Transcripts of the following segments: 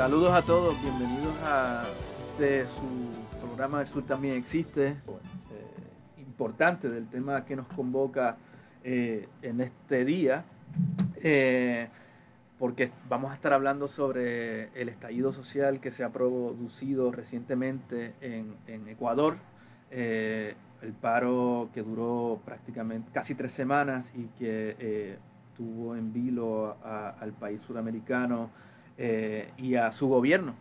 Saludos a todos, bienvenidos a este, su programa El Sur también existe, eh, importante del tema que nos convoca eh, en este día, eh, porque vamos a estar hablando sobre el estallido social que se ha producido recientemente en, Ecuador, el paro que duró prácticamente casi tres semanas y que tuvo en vilo al país sudamericano eh, y a su gobierno.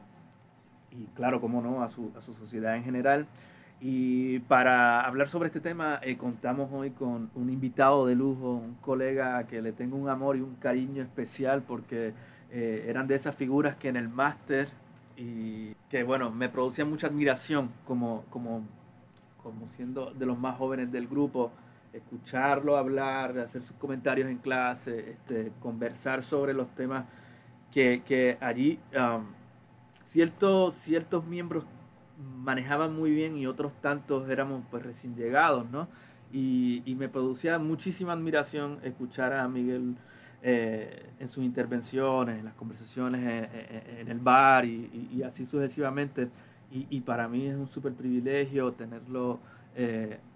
Y claro, cómo no, a su, a su sociedad en general. Y para hablar sobre este tema, eh, contamos hoy con un invitado de lujo, un colega que le tengo un amor y un cariño especial porque eh, eran de esas figuras que en el máster y que, bueno, me producían mucha admiración como, como, como siendo de los más jóvenes del grupo, escucharlo hablar, hacer sus comentarios en clase, este, conversar sobre los temas que, allí um, ciertos, ciertos miembros manejaban muy bien y otros tantos éramos pues recién llegados, ¿no? Y, me producía muchísima admiración escuchar a Miguel eh, en sus intervenciones, en las conversaciones eh, eh, en, el bar y, así sucesivamente. Y, para mí es un súper privilegio tenerlo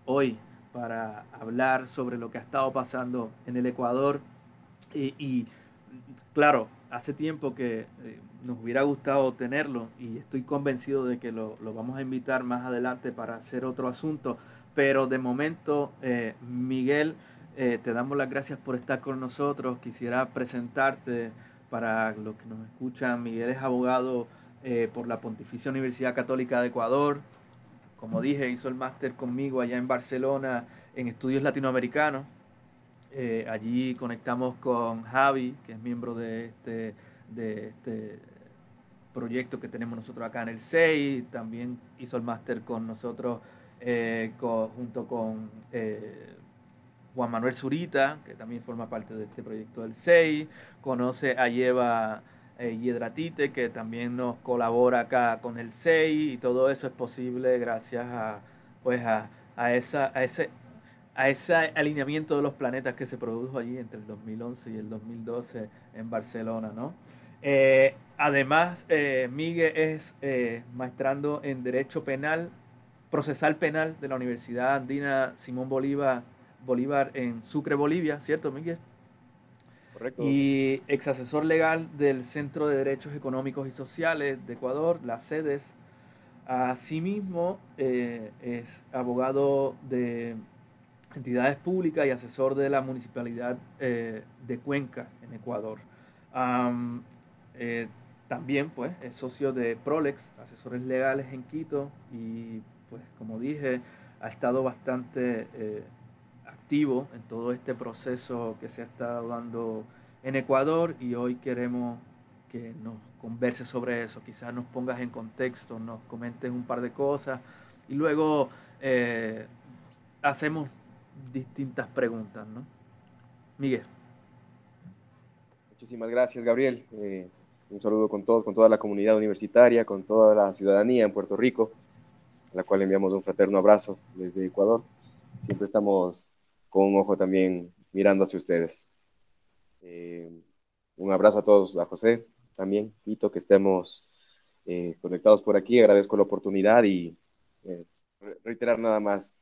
hoy para hablar sobre lo que ha estado pasando en el Ecuador. y claro, hace tiempo que eh, nos hubiera gustado tenerlo y estoy convencido de que lo, vamos a invitar más adelante para hacer otro asunto. Pero de momento, eh, Miguel, eh, te damos las gracias por estar con nosotros. Quisiera presentarte para los que nos escuchan. Miguel es abogado por la Pontificia Universidad Católica de Ecuador. Como dije, hizo el máster conmigo allá en Barcelona en estudios latinoamericanos. Eh, allí conectamos con Javi, que es miembro de este, de este proyecto que tenemos nosotros acá en el SEI. También hizo el máster con nosotros eh, junto con eh, Juan Manuel Zurita, que también forma parte de este proyecto del SEI. Conoce a Lleva Hiedratite, que también nos colabora acá con el SEI. Y todo eso es posible gracias a, pues a, a, esa, a ese a ese alineamiento de los planetas que se produjo allí entre el 2011 y el 2012 en Barcelona, ¿no? Eh, además, eh, Miguel es eh, maestrando en Derecho Penal, Procesal Penal de la Universidad Andina Simón Bolívar, Bolívar en Sucre, Bolivia, ¿cierto, Miguel? Correcto. Y ex asesor legal del Centro de Derechos Económicos y Sociales de Ecuador, las sedes. Asimismo, es abogado de entidades públicas y asesor de la municipalidad eh, de Cuenca, en Ecuador. Eh, también, pues, es socio de Prolex, asesores legales en Quito, y, pues, como dije, ha estado bastante eh, activo en todo este proceso que se ha estado dando en Ecuador, y hoy queremos que nos converse sobre eso, quizás nos pongas en contexto, nos comentes un par de cosas, y luego hacemos distintas preguntas, ¿no? Miguel. Muchísimas gracias, Gabriel. Eh, un saludo con todos, con toda la comunidad universitaria, con toda la ciudadanía en Puerto Rico, a la cual enviamos un fraterno abrazo desde Ecuador. Siempre estamos con un ojo también mirando hacia ustedes. Eh, un abrazo a todos, a José también, Quito, que estemos eh, conectados por aquí. Agradezco la oportunidad y reiterar nada más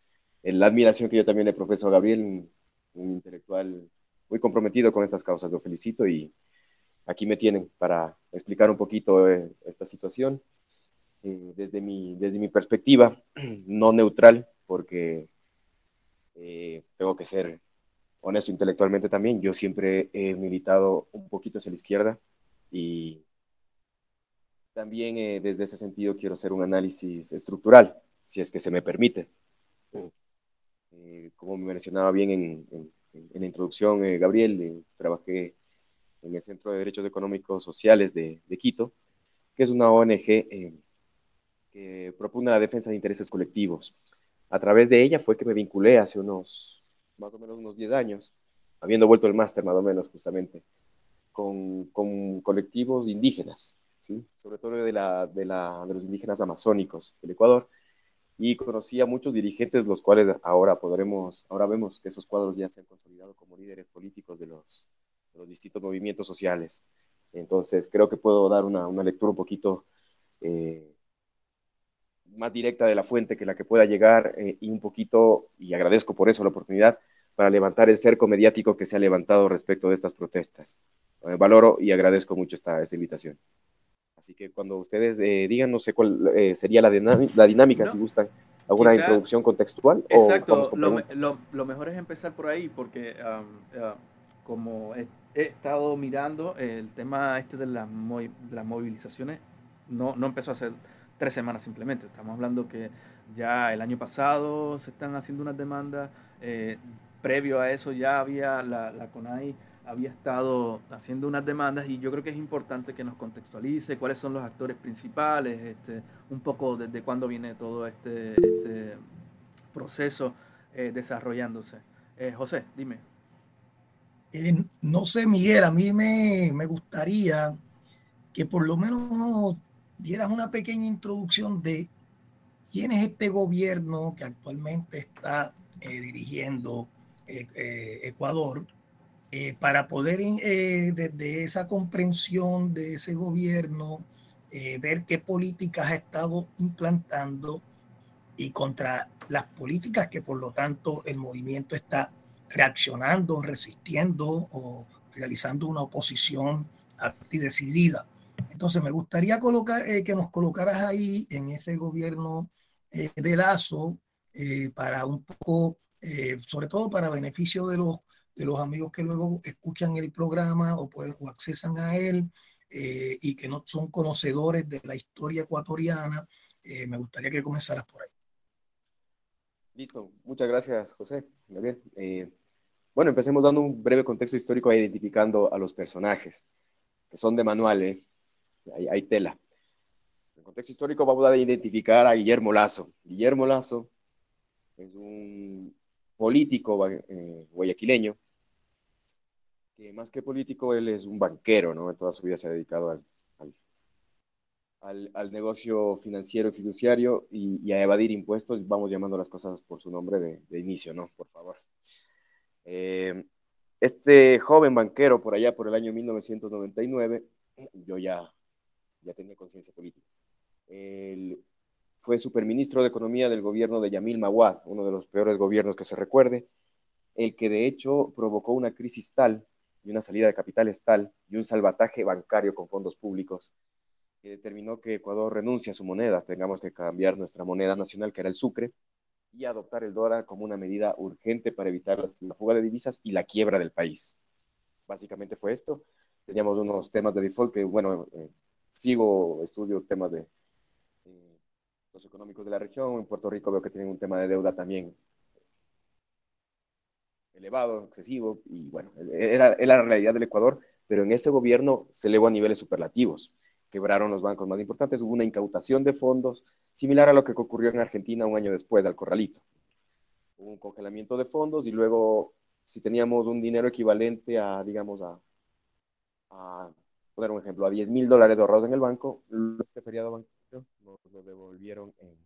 la admiración que yo también le profeso a Gabriel, un, intelectual muy comprometido con estas causas. Lo felicito y aquí me tienen para explicar un poquito eh, esta situación eh, desde, mi, desde mi perspectiva, no neutral, porque eh, tengo que ser honesto intelectualmente también. Yo siempre he militado un poquito hacia la izquierda y también desde ese sentido quiero hacer un análisis estructural, si es que se me permite. Eh, como me mencionaba bien en, la introducción, eh, Gabriel, eh, trabajé en el Centro de Derechos Económicos Sociales de, Quito, que es una ONG que propone la defensa de intereses colectivos. A través de ella fue que me vinculé hace unos, más o menos unos 10 años, habiendo vuelto el máster más o menos justamente, con, con colectivos indígenas, ¿sí? sobre todo de, la, de, la, de los indígenas amazónicos del Ecuador, y conocí a muchos dirigentes, los cuales ahora podremos, ahora vemos que esos cuadros ya se han consolidado como líderes políticos de los, los distintos movimientos sociales. Entonces, creo que puedo dar una, una lectura un poquito eh, más directa de la fuente que la que pueda llegar eh, y un poquito, y agradezco por eso la oportunidad, para levantar el cerco mediático que se ha levantado respecto de estas protestas. Eh, valoro y agradezco mucho esta invitación. Así que cuando ustedes eh, digan, no sé cuál eh, sería la, la dinámica, si gustan, alguna introducción contextual. Exacto, lo, lo, lo, mejor es empezar por ahí, porque um, uh, como he, he, estado mirando el tema este de las, las movilizaciones, no, no empezó hace tres semanas simplemente. Estamos hablando que ya el año pasado se están haciendo unas demandas. Eh, previo a eso ya había la, la, CONAI había estado haciendo unas demandas y yo creo que es importante que nos contextualice cuáles son los actores principales, este, un poco desde cuándo viene todo este, este proceso eh, desarrollándose. Eh, José, dime. Eh, no sé, Miguel, a mí me, me gustaría que por lo menos dieras una pequeña introducción de quién es este gobierno que actualmente está dirigiendo Ecuador, eh, para poder eh, desde esa comprensión de ese gobierno ver qué políticas ha estado implantando y contra las políticas que por lo tanto el movimiento está reaccionando, resistiendo o realizando una oposición decidida. Entonces me gustaría colocar, eh, que nos colocaras ahí en ese gobierno eh, de Lazo eh, para un poco, sobre todo para beneficio de los, de los amigos que luego escuchan el programa o, pueden, o accesan a él y que no son conocedores de la historia ecuatoriana. me gustaría que comenzaras por ahí. Listo, muchas gracias José. Bien. bueno, empecemos dando un breve contexto histórico identificando a los personajes, que son de manual, ¿eh? hay, hay tela. En contexto histórico vamos a identificar a Guillermo Lazo. Guillermo Lazo es un político eh, guayaquileño, que más que político, él es un banquero, ¿no? Toda su vida se ha dedicado al, al, al, negocio financiero y fiduciario y, y, a evadir impuestos. Vamos llamando las cosas por su nombre de, de inicio, ¿no? Por favor. Eh, este joven banquero, por allá por el año 1999, yo ya ya tenía conciencia política. Él fue superministro de Economía del gobierno de Yamil Mawad, uno de los peores gobiernos que se recuerde, el que de hecho provocó una crisis tal y una salida de capitales tal y un salvataje bancario con fondos públicos que determinó que Ecuador renuncie a su moneda, tengamos que cambiar nuestra moneda nacional, que era el sucre, y adoptar el dólar como una medida urgente para evitar la fuga de divisas y la quiebra del país. Básicamente fue esto. Teníamos unos temas de default que, bueno, eh, sigo, estudio temas de eh, socioeconómicos de la región. En Puerto Rico veo que tienen un tema de deuda también elevado, excesivo, y bueno, era, la realidad del Ecuador, pero en ese gobierno se elevó a niveles superlativos. Quebraron los bancos más importantes, hubo una incautación de fondos, similar a lo que ocurrió en Argentina un año después del corralito. Hubo un congelamiento de fondos y luego, si teníamos un dinero equivalente a, digamos, a, poner un ejemplo, a 10 mil dólares ahorrados en el banco, este feriado bancario nos lo devolvieron en,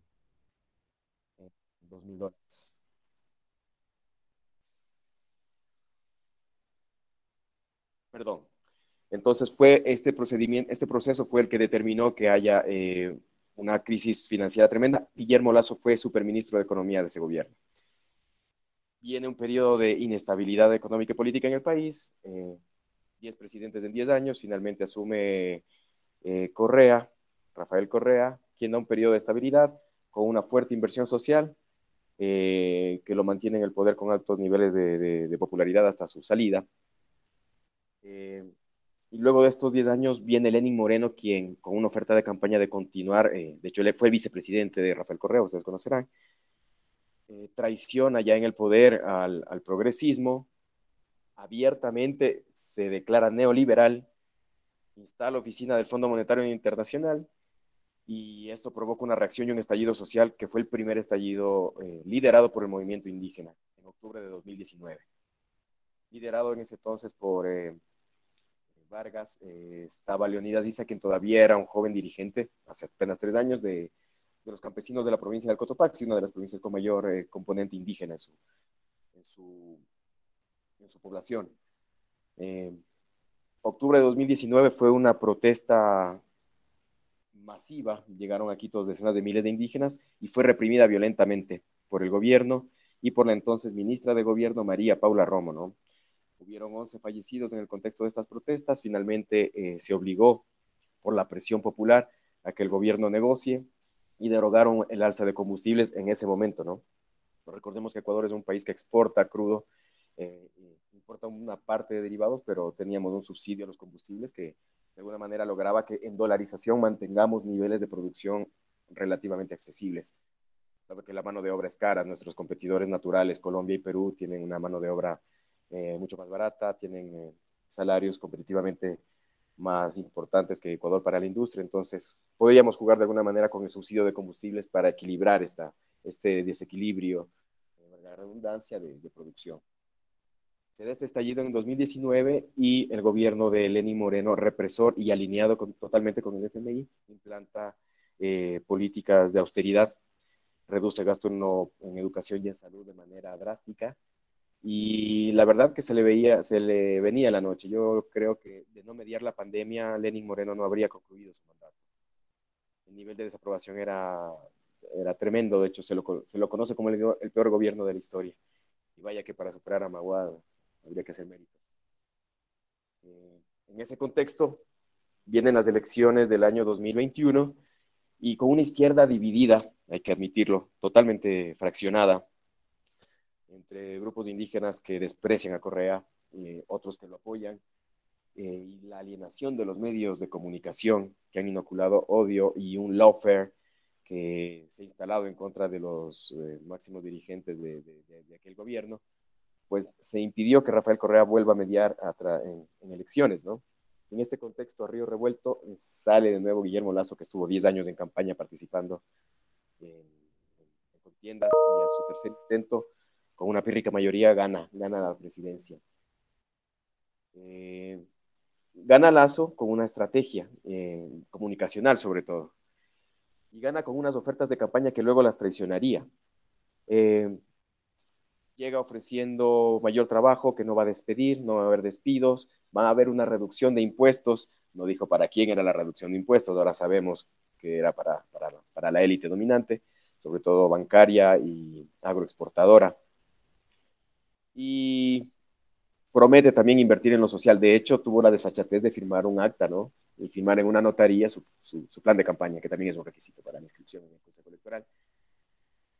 en 2 mil dólares. Perdón. Entonces fue este procedimiento, este proceso fue el que determinó que haya eh, una crisis financiera tremenda. Guillermo Lazo fue superministro de Economía de ese gobierno. Viene un periodo de inestabilidad económica y política en el país. Eh, 10 presidentes en 10 años, finalmente asume eh, Correa, Rafael Correa, quien da un periodo de estabilidad con una fuerte inversión social eh, que lo mantiene en el poder con altos niveles de, de, de popularidad hasta su salida. Eh, y luego de estos 10 años viene Lenin Moreno, quien con una oferta de campaña de continuar, eh, de hecho él fue vicepresidente de Rafael Correa, ustedes conocerán, eh, traiciona ya en el poder al, al progresismo, abiertamente se declara neoliberal, instala oficina del Fondo Monetario Internacional y esto provoca una reacción y un estallido social que fue el primer estallido eh, liderado por el movimiento indígena en octubre de 2019. Liderado en ese entonces por eh, Vargas, eh, estaba Leonidas Diza, quien todavía era un joven dirigente, hace apenas tres años, de, los campesinos de la provincia del Cotopaxi, una de las provincias con mayor componente indígena en su, población. octubre de 2019 fue una protesta masiva, llegaron aquí todos decenas de miles de indígenas y fue reprimida violentamente por el gobierno y por la entonces ministra de gobierno María Paula Romo, ¿no? Hubieron 11 fallecidos en el contexto de estas protestas, finalmente eh, se obligó por la presión popular a que el gobierno negocie y derogaron el alza de combustibles en ese momento, ¿no? Recordemos que Ecuador es un país que exporta crudo, eh, importa una parte de derivados, pero teníamos un subsidio a los combustibles que de alguna manera lograba que en dolarización mantengamos niveles de producción relativamente accesibles. Sabe que la mano de obra es cara, nuestros competidores naturales, Colombia y Perú, tienen una mano de obra eh, mucho más barata, tienen eh, salarios competitivamente más importantes que Ecuador para la industria, entonces podríamos jugar de alguna manera con el subsidio de combustibles para equilibrar esta, este desequilibrio, la redundancia de, de producción. Se da este estallido en 2019 y el gobierno de Lenín Moreno, represor y alineado totalmente con el FMI, implanta eh, políticas de austeridad, reduce gasto en, educación y en salud de manera drástica. Y la verdad que se le, veía, se le venía la noche. Yo creo que de no mediar la pandemia, Lenín Moreno no habría concluido su mandato. El nivel de desaprobación era, era tremendo, de hecho se lo, se lo conoce como el, el, peor gobierno de la historia. Y vaya que para superar a Maguad habría que hacer mérito. Eh, en ese contexto, vienen las elecciones del año 2021 y con una izquierda dividida, hay que admitirlo, totalmente fraccionada, entre grupos indígenas que desprecian a Correa, y otros que lo apoyan, eh, y la alienación de los medios de comunicación que han inoculado odio y un lawfare que se ha instalado en contra de los eh, máximos dirigentes de, de aquel gobierno, pues se impidió que Rafael Correa vuelva a mediar en, elecciones, ¿no? En este contexto, a Río Revuelto, eh, sale de nuevo Guillermo Lazo, que estuvo 10 años en campaña participando en, contiendas y a su tercer intento, con una pírrica mayoría, gana, gana la presidencia. Eh, gana Lazo con una estrategia eh, comunicacional, sobre todo, y gana con unas ofertas de campaña que luego las traicionaría llega ofreciendo mayor trabajo, que no va a despedir, no va a haber despidos, va a haber una reducción de impuestos. No dijo para quién era la reducción de impuestos, ahora sabemos que era para, para, la élite dominante, sobre todo bancaria y agroexportadora. Y promete también invertir en lo social. De hecho, tuvo la desfachatez de firmar un acta, ¿no? Y firmar en una notaría su, plan de campaña, que también es un requisito para la inscripción en el Consejo Electoral.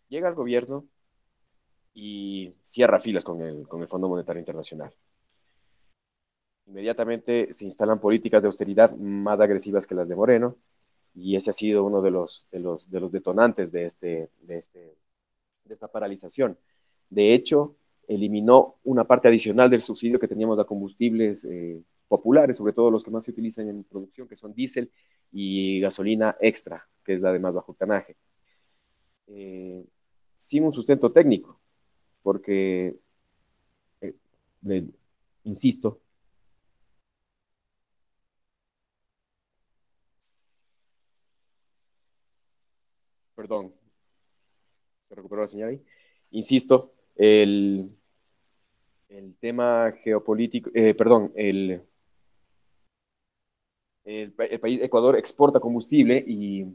Llega al gobierno y cierra filas con el, con el Fondo Monetario Internacional. Inmediatamente se instalan políticas de austeridad más agresivas que las de Moreno, y ese ha sido uno de los, de los, de los detonantes de, este, de, este, de esta paralización. De hecho, eliminó una parte adicional del subsidio que teníamos a combustibles eh, populares, sobre todo los que más se utilizan en producción, que son diésel y gasolina extra, que es la de más bajo canaje, eh, sin un sustento técnico porque, eh, insisto, perdón, se recuperó la señal ahí, insisto, el, el tema geopolítico, eh, perdón, el, el, país Ecuador exporta combustible y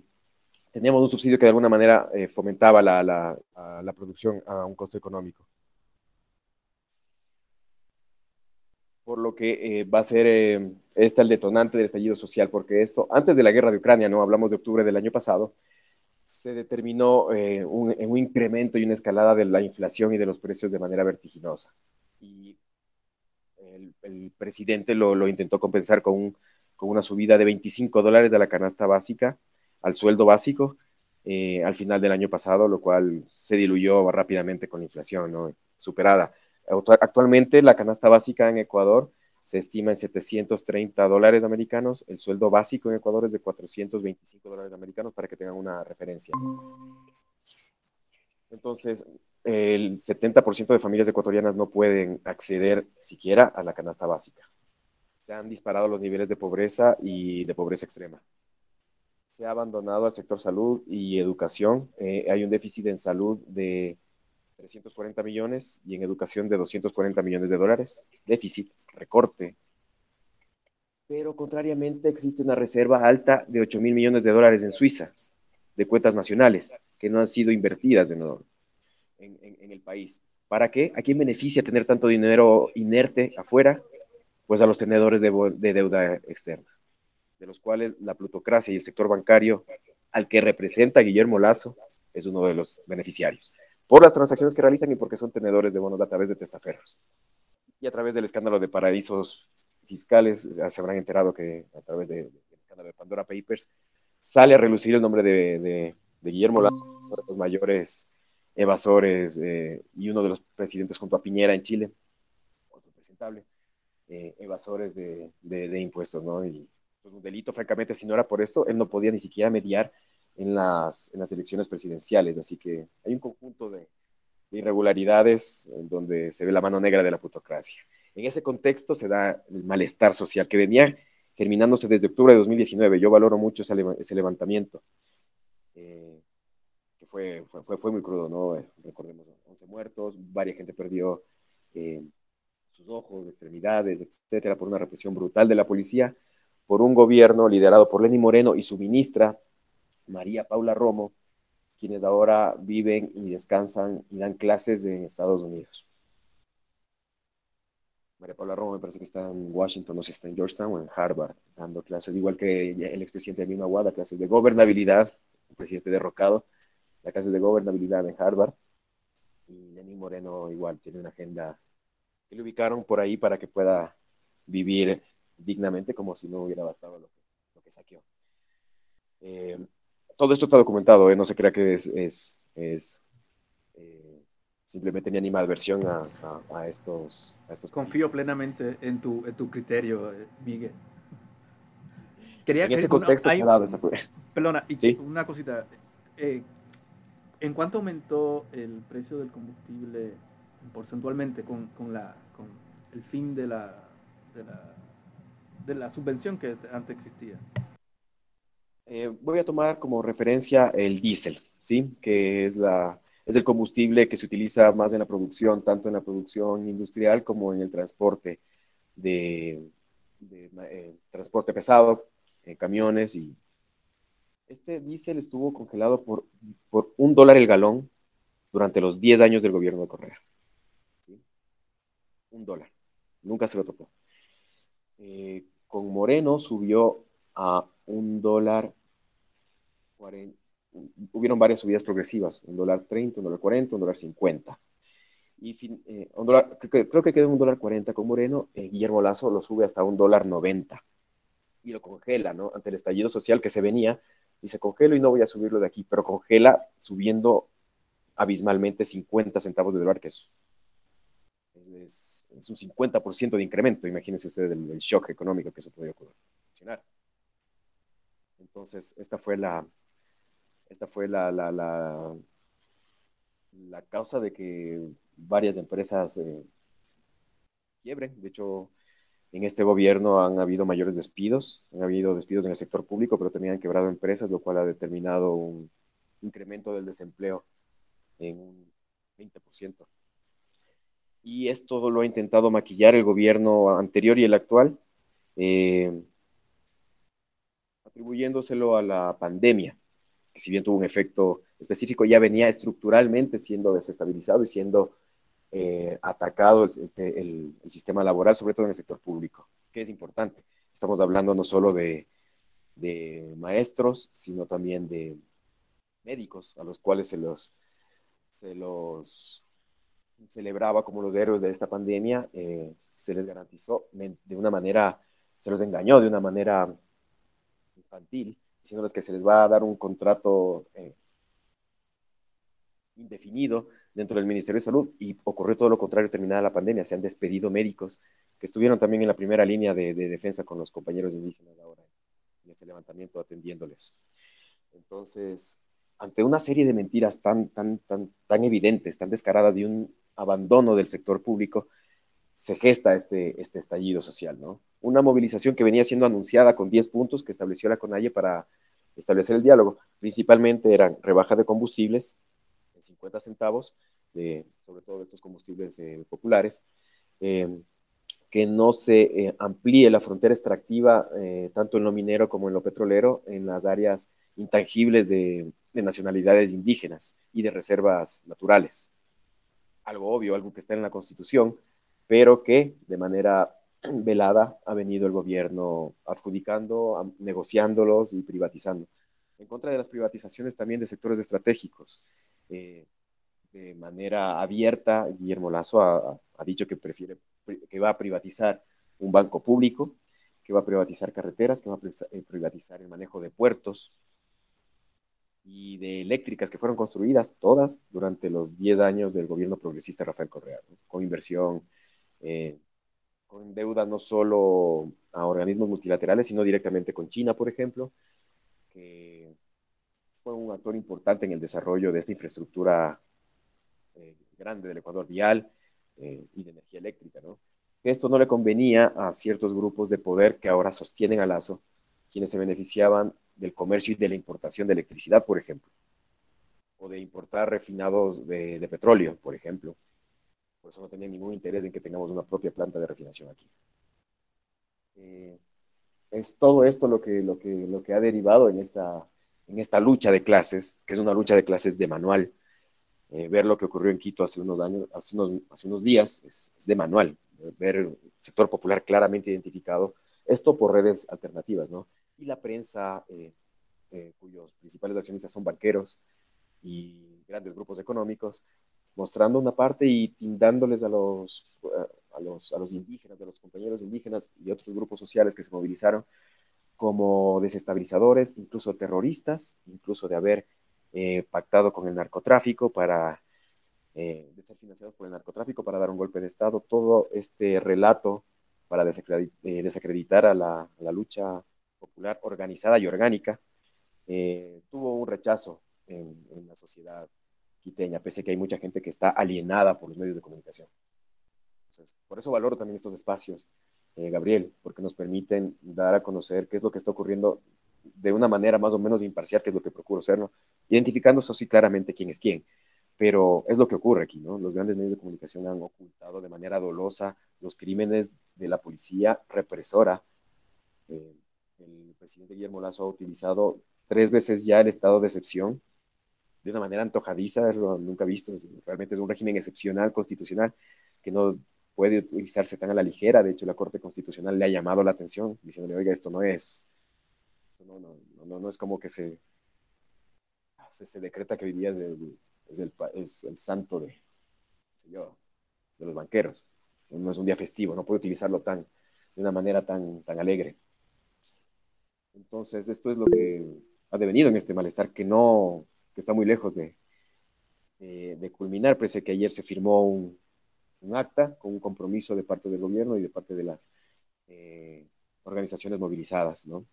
teníamos un subsidio que de alguna manera eh, fomentaba la, la, producción a un costo económico. Por lo que eh, va a ser este el detonante del estallido social, porque esto, antes de la guerra de Ucrania, no hablamos de octubre del año pasado, se determinó un, un, incremento y una escalada de la inflación y de los precios de manera vertiginosa. Y el, el presidente lo, lo, intentó compensar con, con una subida de 25 dólares de la canasta básica al sueldo básico eh, al final del año pasado, lo cual se diluyó rápidamente con la inflación ¿no? superada. Actualmente la canasta básica en Ecuador se estima en 730 dólares americanos. El sueldo básico en Ecuador es de 425 dólares americanos para que tengan una referencia. Entonces, el 70% de familias ecuatorianas no pueden acceder siquiera a la canasta básica. Se han disparado los niveles de pobreza y de pobreza extrema. Se ha abandonado al sector salud y educación. Eh, hay un déficit en salud de 340 millones y en educación de 240 millones de dólares. Déficit, recorte. Pero contrariamente existe una reserva alta de 8 mil millones de dólares en Suiza, de cuentas nacionales, que no han sido invertidas de nuevo en, en el país. ¿Para qué? ¿A quién beneficia tener tanto dinero inerte afuera? Pues a los tenedores de, de deuda externa, de los cuales la plutocracia y el sector bancario, al que representa Guillermo Lazo, es uno de los beneficiarios por las transacciones que realizan y porque son tenedores de bonos a través de testaferros. Y a través del escándalo de paraísos fiscales, se habrán enterado que a través del escándalo de Pandora Papers sale a relucir el nombre de, Guillermo Lazo, uno de los mayores evasores eh, y uno de los presidentes junto a Piñera en Chile, otro presentable, eh, evasores de, impuestos, ¿no? Y es un delito, francamente, si no era por esto, él no podía ni siquiera mediar en las, en las elecciones presidenciales. Así que hay un conjunto de, irregularidades donde se ve la mano negra de la plutocracia. En ese contexto se da el malestar social que venía germinándose desde octubre de 2019. Yo valoro mucho ese, levantamiento, eh, que fue, fue, fue, muy crudo, ¿no? Eh, recordemos, 11 muertos, varias gente perdió eh, sus ojos, extremidades, etcétera, por una represión brutal de la policía, por un gobierno liderado por Lenny Moreno y su ministra, María Paula Romo, quienes ahora viven y descansan y dan clases en Estados Unidos. María Paula Romo me parece que está en Washington, no sé si está en Georgetown o en Harvard, dando clases, igual que el expresidente Amino Aguada, clases de gobernabilidad, un presidente derrocado, la clases de gobernabilidad en Harvard. Y Lenín Moreno igual tiene una agenda que le ubicaron por ahí para que pueda vivir dignamente como si no hubiera bastado lo que, lo que saqueó. Eh, todo esto está documentado, ¿eh? no se crea que es, es, es eh, simplemente mi animadversión a, a, estos, a, estos, Confío plenamente en tu, en tu criterio, eh, Miguel. Quería en ese contexto se ha dado esa Perdona, y una cosita. Eh, ¿En cuánto aumentó el precio del combustible porcentualmente con, con, la, con el fin de la, de la, de la subvención que antes existía? Eh, voy a tomar como referencia el diésel, ¿sí? que es, la, es el combustible que se utiliza más en la producción, tanto en la producción industrial como en el transporte de, eh, transporte pesado, en camiones. Y este diésel estuvo congelado por, por un dólar el galón durante los 10 años del gobierno de Correa. Un dólar. Nunca se lo tocó. Eh, con Moreno subió a un dólar hubieron varias subidas progresivas, un dólar 30, un dólar 40, un dólar 50. Y eh, creo, que, quedó un dólar 40 con Moreno, eh, Guillermo Lazo lo sube hasta un dólar 90 y lo congela, ¿no? Ante el estallido social que se venía, dice, congelo y no voy a subirlo de aquí, pero congela subiendo abismalmente 50 centavos de dólar, que es, es, es un 50% de incremento, imagínense ustedes el, shock económico que eso podría ocasionar. Entonces, esta fue la, esta fue la, la, la, la causa de que varias empresas eh, quiebren. De hecho, en este gobierno han habido mayores despidos, han habido despidos en el sector público, pero también han quebrado empresas, lo cual ha determinado un incremento del desempleo en un 20%. Y esto lo ha intentado maquillar el gobierno anterior y el actual, eh, atribuyéndoselo a la pandemia que si bien tuvo un efecto específico, ya venía estructuralmente siendo desestabilizado y siendo eh, atacado el, sistema laboral, sobre todo en el sector público, que es importante. Estamos hablando no solo de, maestros, sino también de médicos, a los cuales se los, se los celebraba como los héroes de esta pandemia, eh, se les garantizó de una manera, se los engañó de una manera infantil, diciéndoles que se les va a dar un contrato eh, indefinido dentro del Ministerio de Salud y ocurrió todo lo contrario terminada la pandemia. Se han despedido médicos que estuvieron también en la primera línea de, defensa con los compañeros indígenas ahora en este levantamiento atendiéndoles. Entonces, ante una serie de mentiras tan, tan, tan, tan evidentes, tan descaradas y un abandono del sector público, se gesta este, este estallido social, ¿no? Una movilización que venía siendo anunciada con 10 puntos que estableció la CONAIE para establecer el diálogo. Principalmente eran rebaja de combustibles, en 50 centavos, de, sobre todo de estos combustibles eh, populares, eh, que no se eh, amplíe la frontera extractiva, tanto en lo minero como en lo petrolero, en las áreas intangibles de, de nacionalidades indígenas y de reservas naturales. Algo obvio, algo que está en la Constitución, pero que de manera velada ha venido el gobierno adjudicando, negociándolos y privatizando. En contra de las privatizaciones también de sectores estratégicos. Eh, de manera abierta, Guillermo Lazo ha, dicho que prefiere, que va a privatizar un banco público, que va a privatizar carreteras, que va a eh, privatizar el manejo de puertos y de eléctricas que fueron construidas todas durante los 10 años del gobierno progresista Rafael Correa, con inversión eh, con deuda no solo a organismos multilaterales, sino directamente con China, por ejemplo, que fue un actor importante en el desarrollo de esta infraestructura eh, grande del Ecuador vial eh, y de energía eléctrica. ¿no? Esto no le convenía a ciertos grupos de poder que ahora sostienen a Lazo, quienes se beneficiaban del comercio y de la importación de electricidad, por ejemplo, o de importar refinados de, de petróleo, por ejemplo por eso no tenía ningún interés en que tengamos una propia planta de refinación aquí. Eh, es todo esto lo que, lo, que, lo que ha derivado en esta, en esta lucha de clases, que es una lucha de clases de manual. Eh, ver lo que ocurrió en Quito hace unos años, hace unos, hace unos días, es, de manual. Ver el sector popular claramente identificado, esto por redes alternativas, ¿no? Y la prensa, eh, cuyos principales accionistas son banqueros y grandes grupos económicos, mostrando una parte y dándoles a los, a los, a los indígenas, a los compañeros indígenas y otros grupos sociales que se movilizaron como desestabilizadores, incluso terroristas, incluso de haber eh, pactado con el narcotráfico para, eh, de ser financiados por el narcotráfico para dar un golpe de Estado. Todo este relato para eh, desacreditar a la, lucha popular organizada y orgánica tuvo un rechazo en, en la sociedad quiteña, pese a que hay mucha gente que está alienada por los medios de comunicación. por eso valoro también estos espacios, eh, Gabriel, porque nos permiten dar a conocer qué es lo que está ocurriendo de una manera más o menos imparcial, que es lo que procuro ser, ¿no? identificando eso sí claramente quién es quién. Pero es lo que ocurre aquí, ¿no? Los grandes medios de comunicación han ocultado de manera dolosa los crímenes de la policía represora. Eh, el presidente Guillermo Lazo ha utilizado tres veces ya el estado de excepción de una manera antojadiza, lo nunca visto, realmente es un régimen excepcional constitucional que no puede utilizarse tan a la ligera, de hecho la Corte Constitucional le ha llamado la atención, diciéndole, oiga, esto no es, no, no, no, no, es como que se, se, decreta que hoy día es, el, es el santo de, de los banqueros, no es un día festivo, no puede utilizarlo tan, de una manera tan, tan alegre. Entonces, esto es lo que ha devenido en este malestar que no, que está muy lejos de, de, culminar, pese que ayer se firmó un, un, acta con un compromiso de parte del gobierno y de parte de las eh, organizaciones movilizadas. ¿no?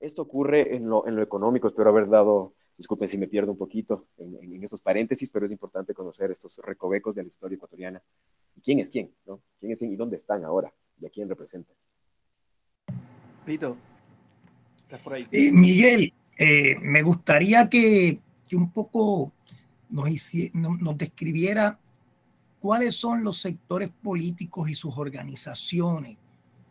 Esto ocurre en lo, en lo, económico, espero haber dado, disculpen si me pierdo un poquito en, en, esos paréntesis, pero es importante conocer estos recovecos de la historia ecuatoriana. ¿Y quién es quién? ¿no? ¿Quién es quién y dónde están ahora? ¿Y a quién representan? Pito, ¿estás por ahí? Eh, Miguel, eh, me gustaría que un poco nos, nos describiera cuáles son los sectores políticos y sus organizaciones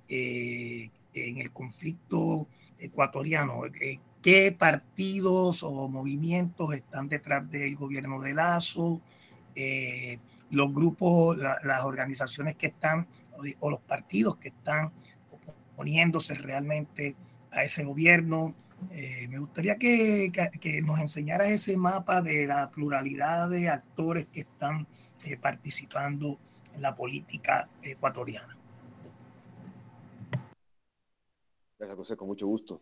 eh, en el conflicto ecuatoriano. Eh, ¿Qué partidos o movimientos están detrás del gobierno de Lazo? Eh, los grupos, las organizaciones que están o los partidos que están oponiéndose realmente a ese gobierno, eh, me gustaría que, nos enseñara ese mapa de la pluralidad de actores que están eh, participando en la política ecuatoriana. Gracias, José, con mucho gusto.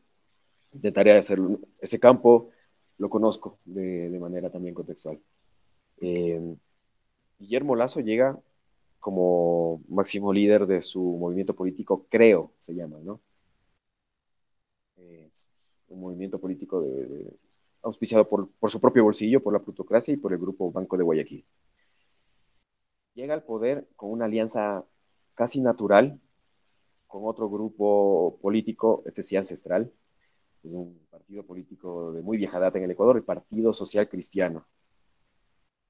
Intentaré hacerlo. Ese campo lo conozco de, manera también contextual. Eh, Guillermo Lazo llega como máximo líder de su movimiento político, creo, se llama, ¿no? Un movimiento político de, auspiciado por, por, su propio bolsillo, por la plutocracia y por el grupo Banco de Guayaquil. Llega al poder con una alianza casi natural con otro grupo político, este sí ancestral, es un partido político de muy vieja data en el Ecuador, el Partido Social Cristiano,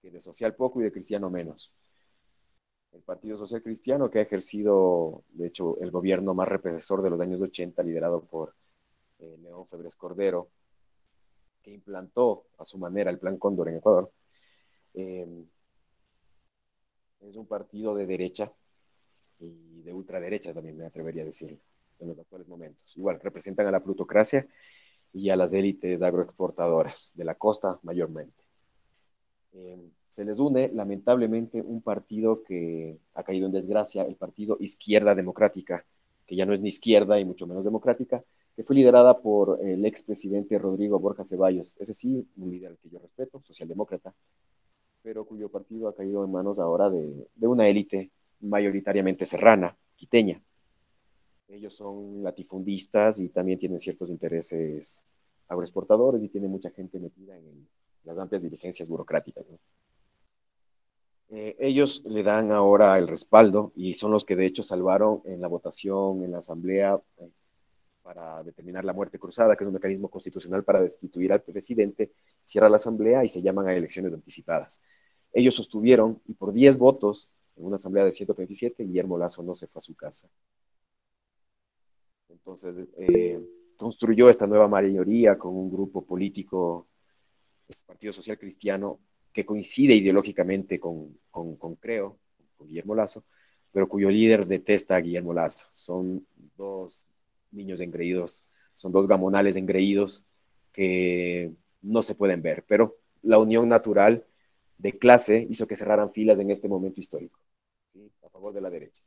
que de social poco y de cristiano menos. El Partido Social Cristiano que ha ejercido, de hecho, el gobierno más represor de los años 80, liderado por eh, León Febres Cordero, que implantó a su manera el Plan Cóndor en Ecuador. Eh, es un partido de derecha y de ultraderecha también me atrevería a decirlo en los actuales momentos. Igual representan a la plutocracia y a las élites agroexportadoras de la costa mayormente. Eh, se les une lamentablemente un partido que ha caído en desgracia, el partido Izquierda Democrática, que ya no es ni izquierda y mucho menos democrática, que fue liderada por el expresidente Rodrigo Borja Ceballos. Ese sí, un líder que yo respeto, socialdemócrata, pero cuyo partido ha caído en manos ahora de, de una élite mayoritariamente serrana, quiteña. Ellos son latifundistas y también tienen ciertos intereses agroexportadores y tienen mucha gente metida en las amplias diligencias burocráticas. Eh, ellos le dan ahora el respaldo y son los que de hecho salvaron en la votación en la Asamblea para determinar la muerte cruzada, que es un mecanismo constitucional para destituir al presidente, cierra la Asamblea y se llaman a elecciones anticipadas. Ellos sostuvieron y por 10 votos en una asamblea de 137, Guillermo Lazo no se fue a su casa. Entonces, eh, construyó esta nueva mayoría con un grupo político, el este Partido Social Cristiano, que coincide ideológicamente con, con, con, Creo, con Guillermo Lazo, pero cuyo líder detesta a Guillermo Lazo. Son dos niños engreídos, son dos gamonales engreídos que no se pueden ver, pero la unión natural de clase hizo que cerraran filas en este momento histórico, a favor de la derecha.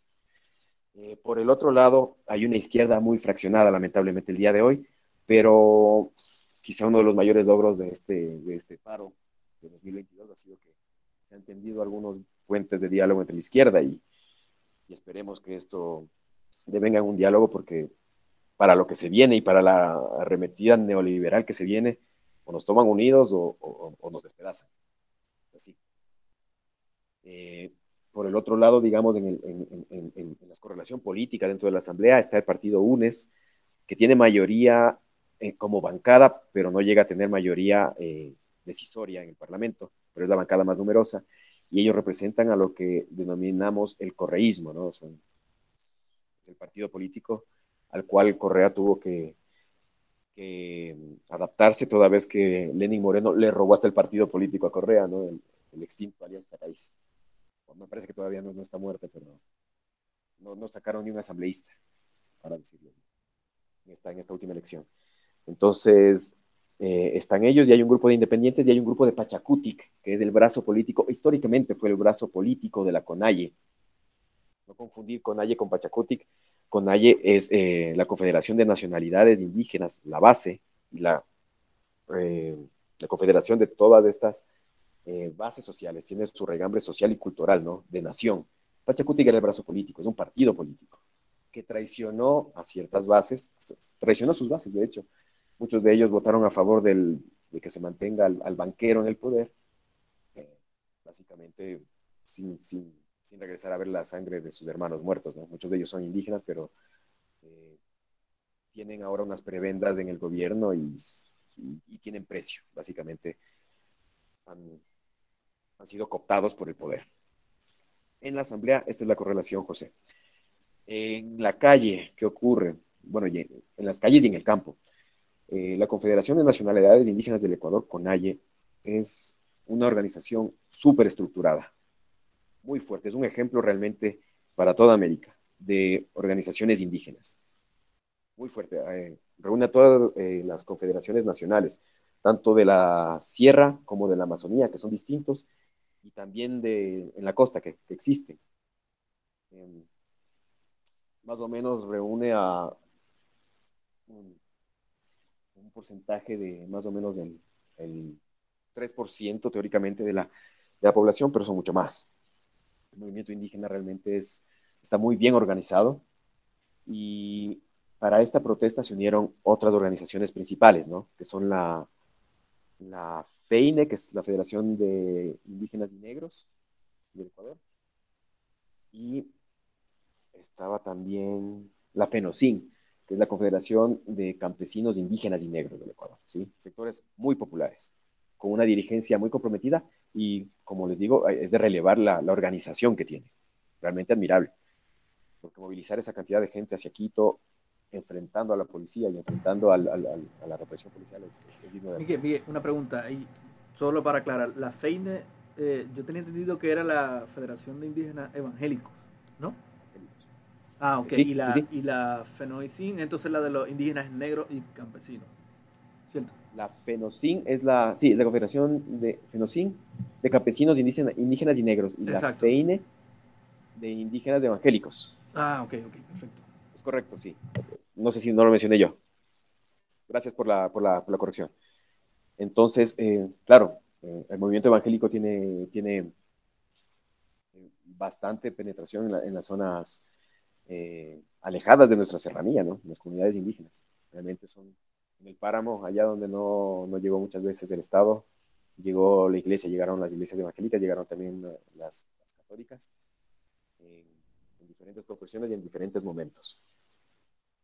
Eh, por el otro lado, hay una izquierda muy fraccionada, lamentablemente, el día de hoy, pero quizá uno de los mayores logros de este, de este paro de 2022 ha sido que se han tendido algunos puentes de diálogo entre la izquierda y, y esperemos que esto devenga en un diálogo porque para lo que se viene y para la arremetida neoliberal que se viene, o nos toman unidos o, o, o nos despedazan así. Eh, por el otro lado, digamos, en, la correlación política dentro de la Asamblea está el partido UNES, que tiene mayoría eh, como bancada, pero no llega a tener mayoría eh, decisoria en el Parlamento, pero es la bancada más numerosa, y ellos representan a lo que denominamos el correísmo, ¿no? Son, es el partido político al cual Correa tuvo que, que adaptarse toda vez que Lenin Moreno le robó hasta el partido político a Correa, ¿no? El, extinto Alianza País. me parece que todavía no, está muerto, pero no, no, sacaron ni un asambleísta, para decirlo, en esta, en esta última elección. Entonces, eh, están ellos y hay un grupo de independientes y hay un grupo de Pachacutic, que es el brazo político, históricamente fue el brazo político de la CONAIE. No confundir CONAIE con Pachacutic, CONAIE es eh, la Confederación de Nacionalidades Indígenas, la base y la, eh, la confederación de todas estas eh, bases sociales, tiene su regambre social y cultural, ¿no? De nación. Pachacuti era el brazo político, es un partido político que traicionó a ciertas bases, traicionó sus bases, de hecho. Muchos de ellos votaron a favor del, de que se mantenga al, al banquero en el poder, básicamente sin, sin sin regresar a ver la sangre de sus hermanos muertos. ¿no? Muchos de ellos son indígenas, pero eh, tienen ahora unas prebendas en el gobierno y, tienen precio, básicamente. Han, han, sido cooptados por el poder. En la asamblea, esta es la correlación, José. En la calle, ¿qué ocurre? Bueno, en las calles y en el campo. Eh, la Confederación de Nacionalidades Indígenas del Ecuador, CONAIE, es una organización súper estructurada muy fuerte. Es un ejemplo realmente para toda América de organizaciones indígenas. Muy fuerte. Eh, reúne a todas eh, las confederaciones nacionales, tanto de la sierra como de la Amazonía, que son distintos, y también de, en la costa, que, que existen. Em, más o menos reúne a un, porcentaje de más o menos del el 3% teóricamente de la, de la población, pero son mucho más El movimiento indígena realmente es, está muy bien organizado y para esta protesta se unieron otras organizaciones principales, ¿no? que son la, la FEINE, que es la Federación de Indígenas y Negros del Ecuador, y estaba también la FENOCIN, que es la Confederación de Campesinos Indígenas y Negros del Ecuador, ¿sí? sectores muy populares, con una dirigencia muy comprometida y, como les digo, es de relevar la, la organización que tiene, realmente admirable, porque movilizar esa cantidad de gente hacia Quito enfrentando a la policía y enfrentando al, al, a la represión policial es, es digno de... Miguel, Miguel, una pregunta, y solo para aclarar, la FEINE, eh, yo tenía entendido que era la Federación de Indígenas Evangélicos, ¿no? Ah, ok, Sí, y la, sí, sí. y la FENOICIN, entonces la de los indígenas negros y campesinos, ¿cierto? La FENOCIN es la, sí, es la Confederación de FENOCIN de Campesinos Indígena- Indígenas y Negros y la Exacto. FEINE de Indígenas de Evangélicos. Ah, ok, ok, perfecto. Es correcto, sí. No sé si no lo mencioné yo. Gracias por la, por la, por la corrección. Entonces, eh, claro, eh, el movimiento evangélico tiene, tiene eh, bastante penetración en, la- en las zonas eh, alejadas de nuestra serranía, ¿no? En las comunidades indígenas. Realmente son en el páramo, allá donde no, no llegó muchas veces el Estado, llegó la iglesia, llegaron las iglesias evangélicas, llegaron también eh, las, católicas, en, en diferentes proporciones y en diferentes momentos.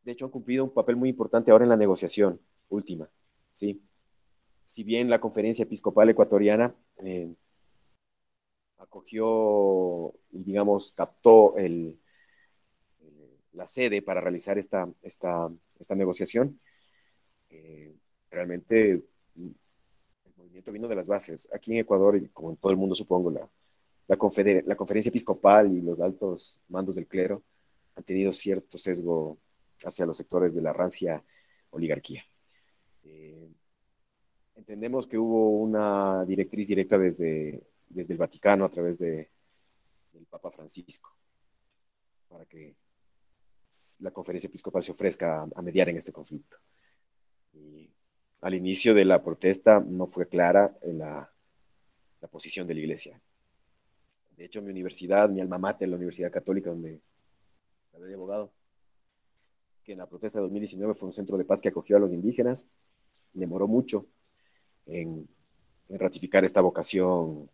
De hecho, han cumplido un papel muy importante ahora en la negociación última, ¿sí? Si bien la conferencia episcopal ecuatoriana eh, acogió digamos, captó el, el- la sede para realizar esta, esta, esta negociación, eh, realmente mm, el movimiento vino de las bases. Aquí en Ecuador, y como en todo el mundo supongo, la, la, la conferencia episcopal y los altos mandos del clero han tenido cierto sesgo hacia los sectores de la rancia oligarquía. Eh, entendemos que hubo una directriz directa desde, desde el Vaticano a través de, del Papa Francisco para que la conferencia episcopal se ofrezca a mediar en este conflicto. Y al inicio de la protesta no fue clara la, posición de la iglesia. De hecho, mi universidad, mi alma mater, la Universidad Católica, donde había de abogado, que en la protesta de 2019 fue un centro de paz que acogió a los indígenas, demoró mucho en, ratificar esta vocación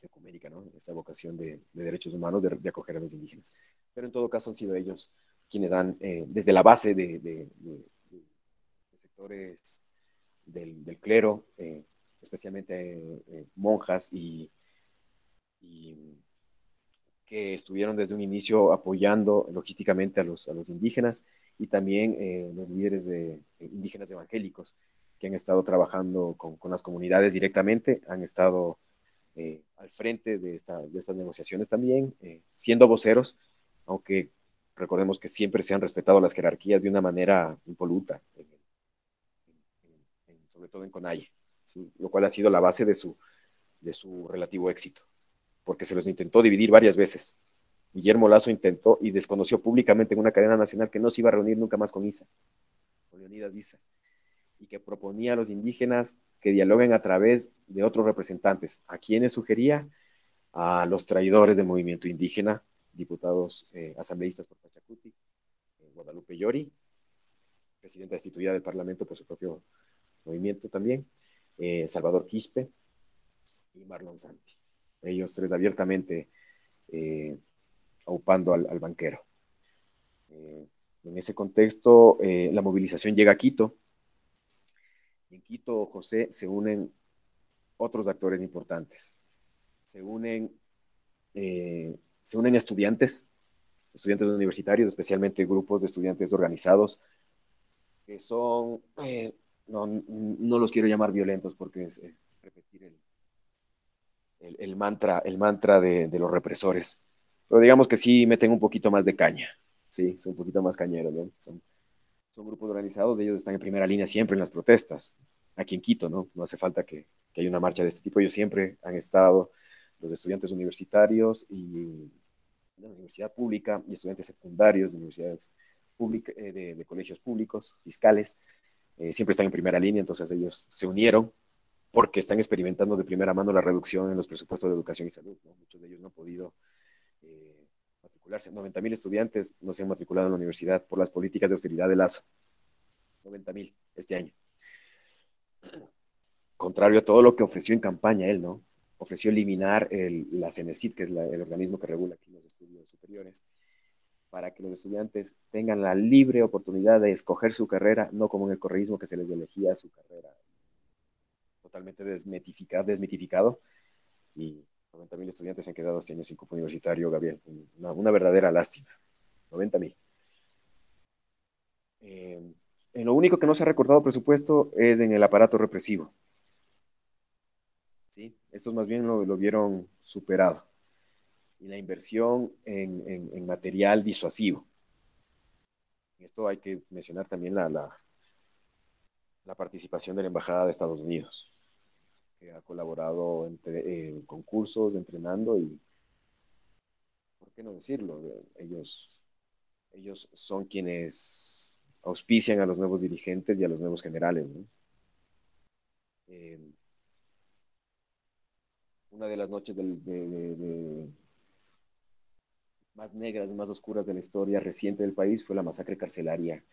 ecuménica, ¿no? esta vocación de, de derechos humanos de, acoger a los indígenas. Pero en todo caso han sido ellos quienes han, eh, desde la base de, de sectores del, del clero, eh, especialmente eh, monjas y, y, que estuvieron desde un inicio apoyando logísticamente a los, a los indígenas y también eh, los líderes de, indígenas evangélicos que han estado trabajando con, con las comunidades directamente, han estado eh, al frente de, esta, de, estas negociaciones también, eh, siendo voceros, aunque recordemos que siempre se han respetado las jerarquías de una manera impoluta, en, sobre todo en Conalle, ¿sí? lo cual ha sido la base de su, de su relativo éxito, porque se los intentó dividir varias veces. Guillermo Lazo intentó y desconoció públicamente en una cadena nacional que no se iba a reunir nunca más con ISA, con Leonidas ISA, y que proponía a los indígenas que dialoguen a través de otros representantes. ¿A quienes sugería? A los traidores del movimiento indígena, diputados eh, asambleístas por Pachacuti, eh, Guadalupe Llori, presidenta destituida del Parlamento por su propio movimiento también, eh, Salvador Quispe y Marlon Santi. Ellos tres abiertamente eh, aupando al, banquero. Eh, en ese contexto, la movilización llega a Quito. En Quito, José, se unen otros actores importantes. Se unen se unen estudiantes, estudiantes universitarios, especialmente grupos de estudiantes organizados, que son, no, no, los quiero llamar violentos porque es eh, repetir el, el, mantra, el mantra de, de, los represores, pero digamos que sí meten un poquito más de caña, sí, son un poquito más cañeros. Son, son grupos organizados, ellos están en primera línea siempre en las protestas, aquí en Quito, ¿no? No hace falta que, que haya una marcha de este tipo, ellos siempre han estado los estudiantes universitarios y de la universidad pública y estudiantes secundarios de universidades públicas, eh, de, colegios públicos, fiscales, eh, siempre están en primera línea, entonces ellos se unieron porque están experimentando de primera mano la reducción en los presupuestos de educación y salud. ¿no? Muchos de ellos no han podido matricularse. 90 mil estudiantes no se han matriculado en la universidad por las políticas de austeridad de Lazo. 90 mil este año. Contrario a todo lo que ofreció en campaña él, ¿no? Ofreció eliminar la CENESID, que es el organismo que regula aquí los estudios superiores, para que los estudiantes tengan la libre oportunidad de escoger su carrera, no como en el correísmo que se les elegía su carrera totalmente desmitificado, desmitificado y 90.000 estudiantes se han quedado este año sin cupo universitario, Gabriel. Una, verdadera lástima. 90.000. Eh, en lo único que no se ha recordado presupuesto es en el aparato represivo. ¿Sí? Estos más bien lo, vieron superado. Y la inversión en, material disuasivo. Esto hay que mencionar también la, participación de la Embajada de Estados Unidos que ha colaborado en concursos, entrenando y, ¿por qué no decirlo? Ellos, ellos son quienes auspician a los nuevos dirigentes y a los nuevos generales. Eh, una de las noches más negras, más oscuras de la historia reciente del país fue la masacre carcelaria,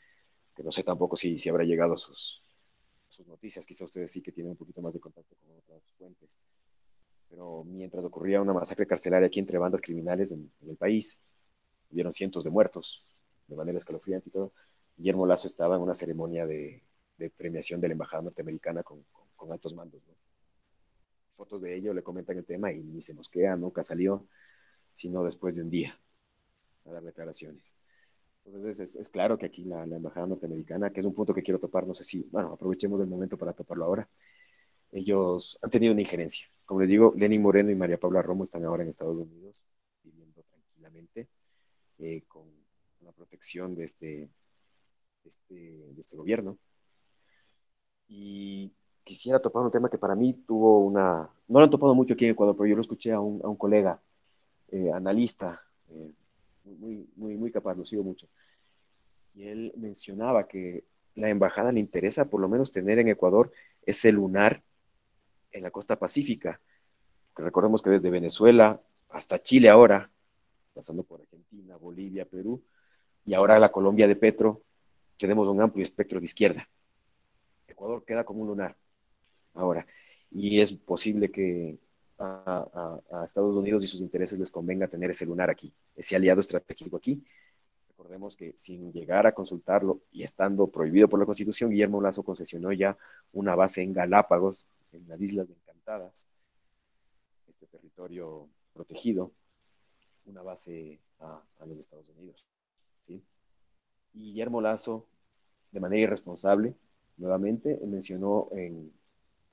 que no sé tampoco si, si habrá llegado a sus, sus noticias, quizá ustedes sí que tienen un poquito más de contacto con otras fuentes. Pero mientras ocurría una masacre carcelaria aquí entre bandas criminales en, el país, hubieron cientos de muertos de manera escalofriante y todo, Guillermo Lazo estaba en una ceremonia de, premiación de la Embajada Norteamericana con, altos mandos. Fotos de ello le comentan el tema y ni se mosquea, nunca salió, sino después de un día a dar declaraciones. Entonces es, claro que aquí la, Embajada Norteamericana, que es un punto que quiero topar, no sé si, bueno, aprovechemos el momento para toparlo ahora, ellos han tenido una injerencia. Como les digo, Lenín Moreno y María Paula Romo están ahora en Estados Unidos viviendo tranquilamente eh, con la protección de este, este, de este, gobierno. Y quisiera topar un tema que para mí tuvo una, no lo han topado mucho aquí en Ecuador, pero yo lo escuché a un, a un colega, eh, analista, eh, muy, muy, muy capaz, lo sigo mucho. Y él mencionaba que la embajada le interesa por lo menos tener en Ecuador ese lunar en la costa pacífica. recordemos que desde Venezuela hasta Chile ahora, pasando por Argentina, Bolivia, Perú, y ahora la Colombia de Petro, tenemos un amplio espectro de izquierda. Ecuador queda como un lunar ahora. Y es posible que a, Estados Unidos y sus intereses les convenga tener ese lunar aquí, ese aliado estratégico aquí. Recordemos que sin llegar a consultarlo y estando prohibido por la Constitución, Guillermo Lazo concesionó ya una base en Galápagos, en las Islas Encantadas, este territorio protegido, una base a, los Estados Unidos. ¿sí? Y Guillermo Lazo, de manera irresponsable, nuevamente mencionó en,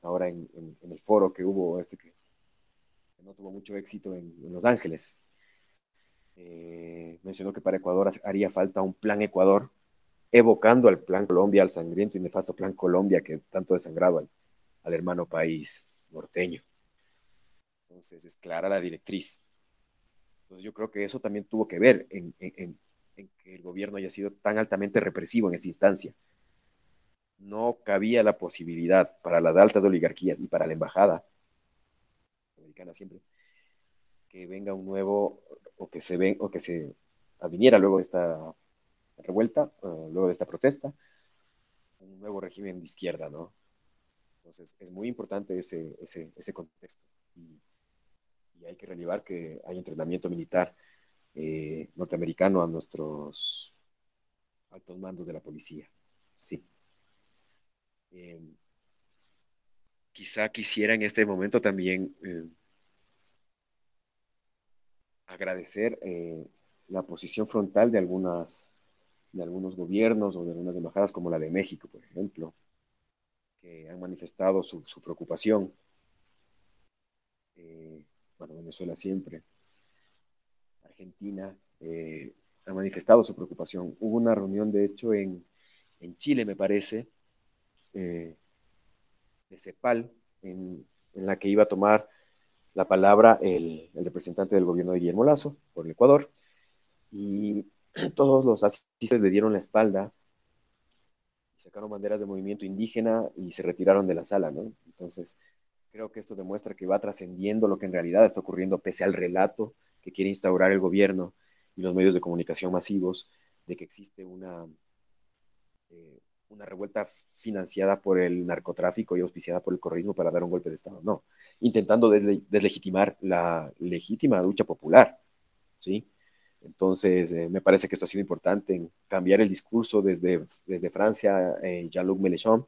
ahora en, el foro que hubo este que no tuvo mucho éxito en, Los Ángeles. Eh, mencionó que para Ecuador haría falta un plan Ecuador, evocando al plan Colombia, al sangriento y nefasto plan Colombia que tanto desangraba al, hermano país norteño. Entonces es clara la directriz. Entonces yo creo que eso también tuvo que ver en, en que el gobierno haya sido tan altamente represivo en esta instancia. No cabía la posibilidad para las altas oligarquías y para la embajada siempre, que venga un nuevo, o que se ven, o que se adviniera luego de esta revuelta, luego de esta protesta, un nuevo régimen de izquierda, ¿no? Entonces, es muy importante ese, ese, ese contexto. Y, hay que relevar que hay entrenamiento militar eh, norteamericano a nuestros altos mandos de la policía. Sí. Eh, quizá quisiera en este momento también eh, agradecer eh, la posición frontal de, algunas, de algunos gobiernos o de algunas embajadas como la de México, por ejemplo, que han manifestado su, preocupación. Eh, bueno, Venezuela siempre. Argentina eh, ha manifestado su preocupación. Hubo una reunión, de hecho, en, Chile, me parece, de CEPAL, en, en la que iba a tomar la palabra el, representante del gobierno de Guillermo Lazo por el Ecuador y todos los asistentes le dieron la espalda sacaron banderas de movimiento indígena y se retiraron de la sala, ¿no? Entonces, creo que esto demuestra que va trascendiendo lo que en realidad está ocurriendo pese al relato que quiere instaurar el gobierno y los medios de comunicación masivos de que existe una, eh, una revuelta financiada por el narcotráfico y auspiciada por el correísmo para dar un golpe de Estado. No, intentando deslegitimar la legítima lucha popular. ¿sí? Entonces, eh, me parece que esto ha sido importante en cambiar el discurso desde, desde Francia, eh, Jean-Luc Mélenchon,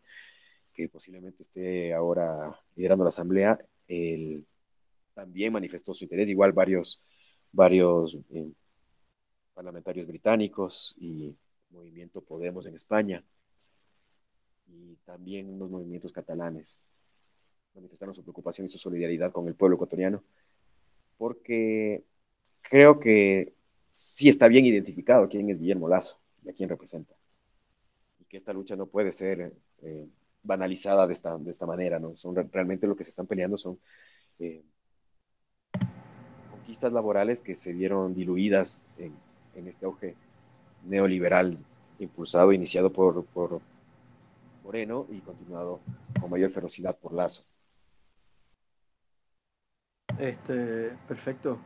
que posiblemente esté ahora liderando la Asamblea, él también manifestó su interés, igual varios, varios eh, parlamentarios británicos y movimiento Podemos en España y también unos movimientos catalanes manifestaron su preocupación y su solidaridad con el pueblo ecuatoriano, porque creo que sí está bien identificado quién es Guillermo Lazo y a quién representa, y que esta lucha no puede ser eh, banalizada de esta, de esta manera, ¿no? Son realmente lo que se están peleando son eh, conquistas laborales que se vieron diluidas en, en este auge neoliberal impulsado, iniciado por, por Moreno y continuado con mayor ferocidad por Lazo. Este, perfecto.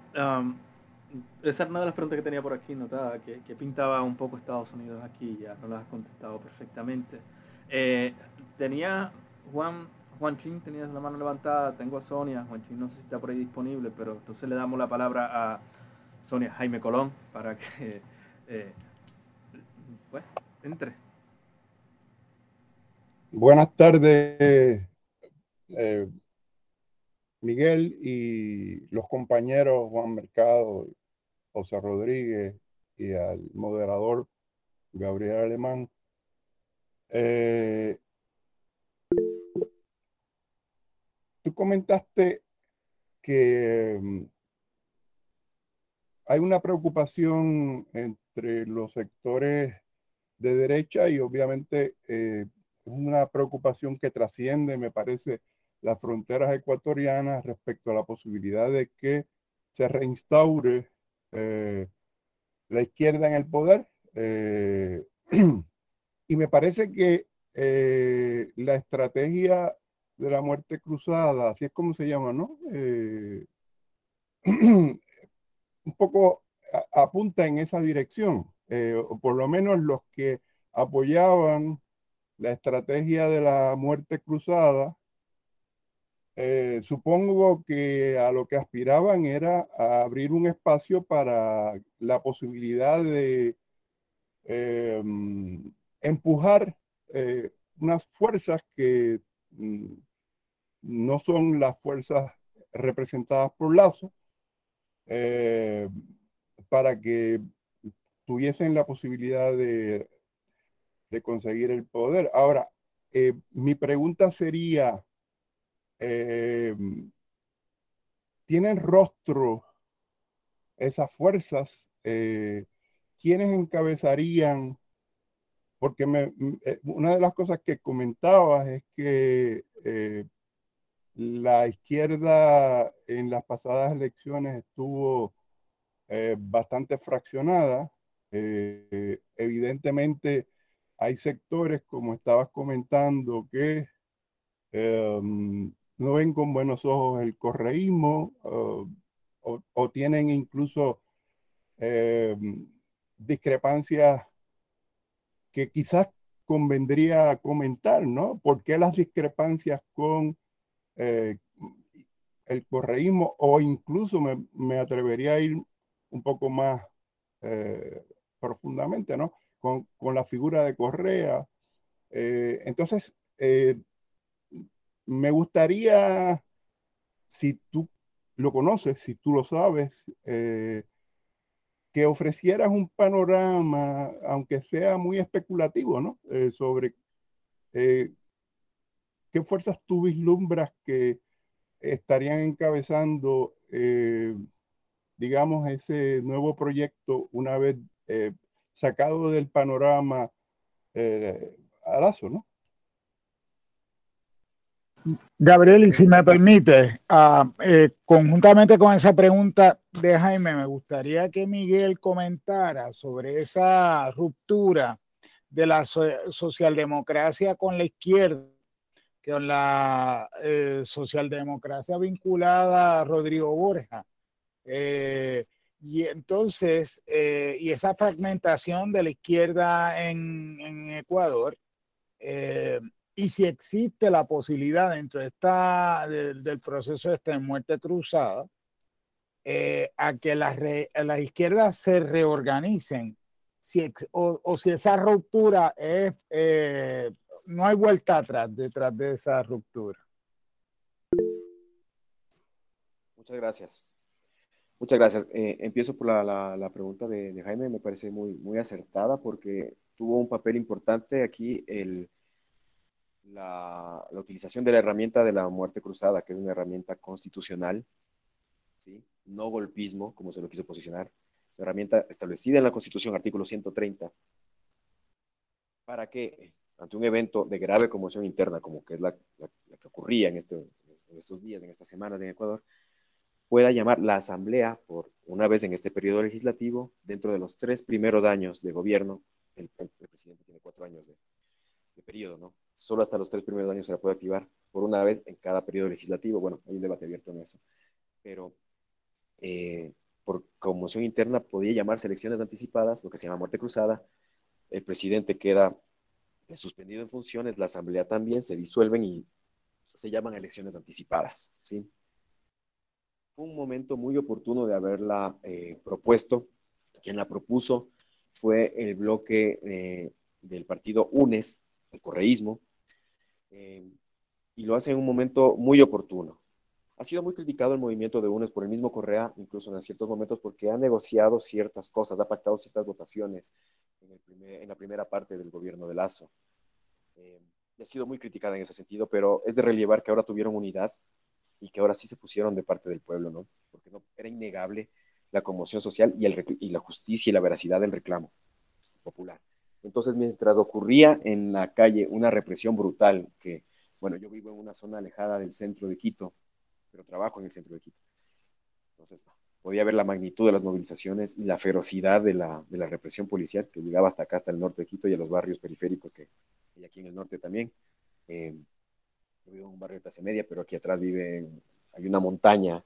esa es una de las preguntas que tenía por aquí notada, que, pintaba un poco Estados Unidos aquí, ya no las has contestado perfectamente. Eh, tenía Juan, Juan Chin, tenías la mano levantada, tengo a Sonia, Juan Chin no sé si está por ahí disponible, pero entonces le damos la palabra a Sonia Jaime Colón para que eh, pues, entre. Buenas tardes, eh, Miguel y los compañeros Juan Mercado, José Rodríguez y al moderador Gabriel Alemán. Eh, tú comentaste que mm, hay una preocupación entre los sectores de derecha y obviamente eh, una preocupación que trasciende, me parece, las fronteras ecuatorianas respecto a la posibilidad de que se reinstaure eh, la izquierda en el poder. Eh, y me parece que eh, la estrategia de la muerte cruzada, así es como se llama, ¿no? un poco apunta en esa dirección, por lo menos los que apoyaban la estrategia de la muerte cruzada, eh, supongo que a lo que aspiraban era a abrir un espacio para la posibilidad de eh, empujar eh, unas fuerzas que mm, no son las fuerzas representadas por Lazo, para que tuviesen la posibilidad de de conseguir el poder. Ahora, eh, mi pregunta sería, eh, ¿tienen rostro esas fuerzas? Eh, ¿Quiénes encabezarían? Porque me, una de las cosas que comentabas es que la izquierda en las pasadas elecciones estuvo bastante fraccionada. evidentemente, hay sectores, como estabas comentando, que em, no ven con buenos ojos el correísmo o, tienen incluso em, discrepancias que quizás convendría comentar, ¿no? ¿Por qué las discrepancias con eh, el correísmo o incluso me, atrevería a ir un poco más eh, profundamente, ¿no? Con, la figura de Correa. Eh, entonces, eh, me gustaría, si tú lo conoces, si tú lo sabes, eh, que ofrecieras un panorama, aunque sea muy especulativo, ¿no? sobre qué fuerzas tú vislumbras que estarían encabezando, digamos, ese nuevo proyecto una vez sacado del panorama eh, Lazo, ¿no? Gabriel, y si me permite, ah, eh, conjuntamente con esa pregunta de Jaime, me gustaría que Miguel comentara sobre esa ruptura de la socialdemocracia con la izquierda, con la eh, socialdemocracia vinculada a Rodrigo Borja. Eh, Y entonces, eh, y esa fragmentación de la izquierda en, Ecuador, eh, y si existe la posibilidad dentro de esta, del proceso este de muerte cruzada, eh, a que las, las izquierdas se reorganicen, si, o, o, si esa ruptura es, no hay vuelta atrás detrás de esa ruptura. Muchas gracias. Muchas gracias. Eh, empiezo por la, la, pregunta de, de, Jaime, me parece muy, muy acertada porque tuvo un papel importante aquí el, la, la, utilización de la herramienta de la muerte cruzada, que es una herramienta constitucional, ¿sí? no golpismo, como se lo quiso posicionar, la herramienta establecida en la Constitución, artículo 130, para que ante un evento de grave conmoción interna, como que es la, la que ocurría en, este, en estos días, en estas semanas en Ecuador, pueda llamar la Asamblea por una vez en este periodo legislativo, dentro de los tres primeros años de gobierno, el, presidente tiene cuatro años de, periodo, ¿no? Solo hasta los tres primeros años se la puede activar por una vez en cada periodo legislativo. Bueno, hay un debate abierto en eso. Pero eh, por conmoción interna podía llamarse elecciones anticipadas, lo que se llama muerte cruzada. El presidente queda suspendido en funciones, la asamblea también, se disuelven y se llaman elecciones anticipadas, ¿sí? Un momento muy oportuno de haberla eh, propuesto. Quien la propuso fue el bloque eh, del partido UNES, el correísmo, eh, y lo hace en un momento muy oportuno. Ha sido muy criticado el movimiento de UNES por el mismo Correa, incluso en ciertos momentos, porque ha negociado ciertas cosas, ha pactado ciertas votaciones en, la primera parte del gobierno de Lazo. y ha sido muy criticada en ese sentido, pero es de relevar que ahora tuvieron unidad y que ahora sí se pusieron de parte del pueblo, ¿no? Porque no, era innegable la conmoción social y, el, y la justicia y la veracidad del reclamo popular. Entonces, mientras ocurría en la calle una represión brutal, que, bueno, yo vivo en una zona alejada del centro de Quito, pero trabajo en el centro de Quito. Entonces, podía ver la magnitud de las movilizaciones y la ferocidad de la, de la represión policial que llegaba hasta acá, hasta el norte de Quito y a los barrios periféricos que hay aquí en el norte también. Eh, en un barrio de clase media, pero aquí atrás vive, hay una montaña,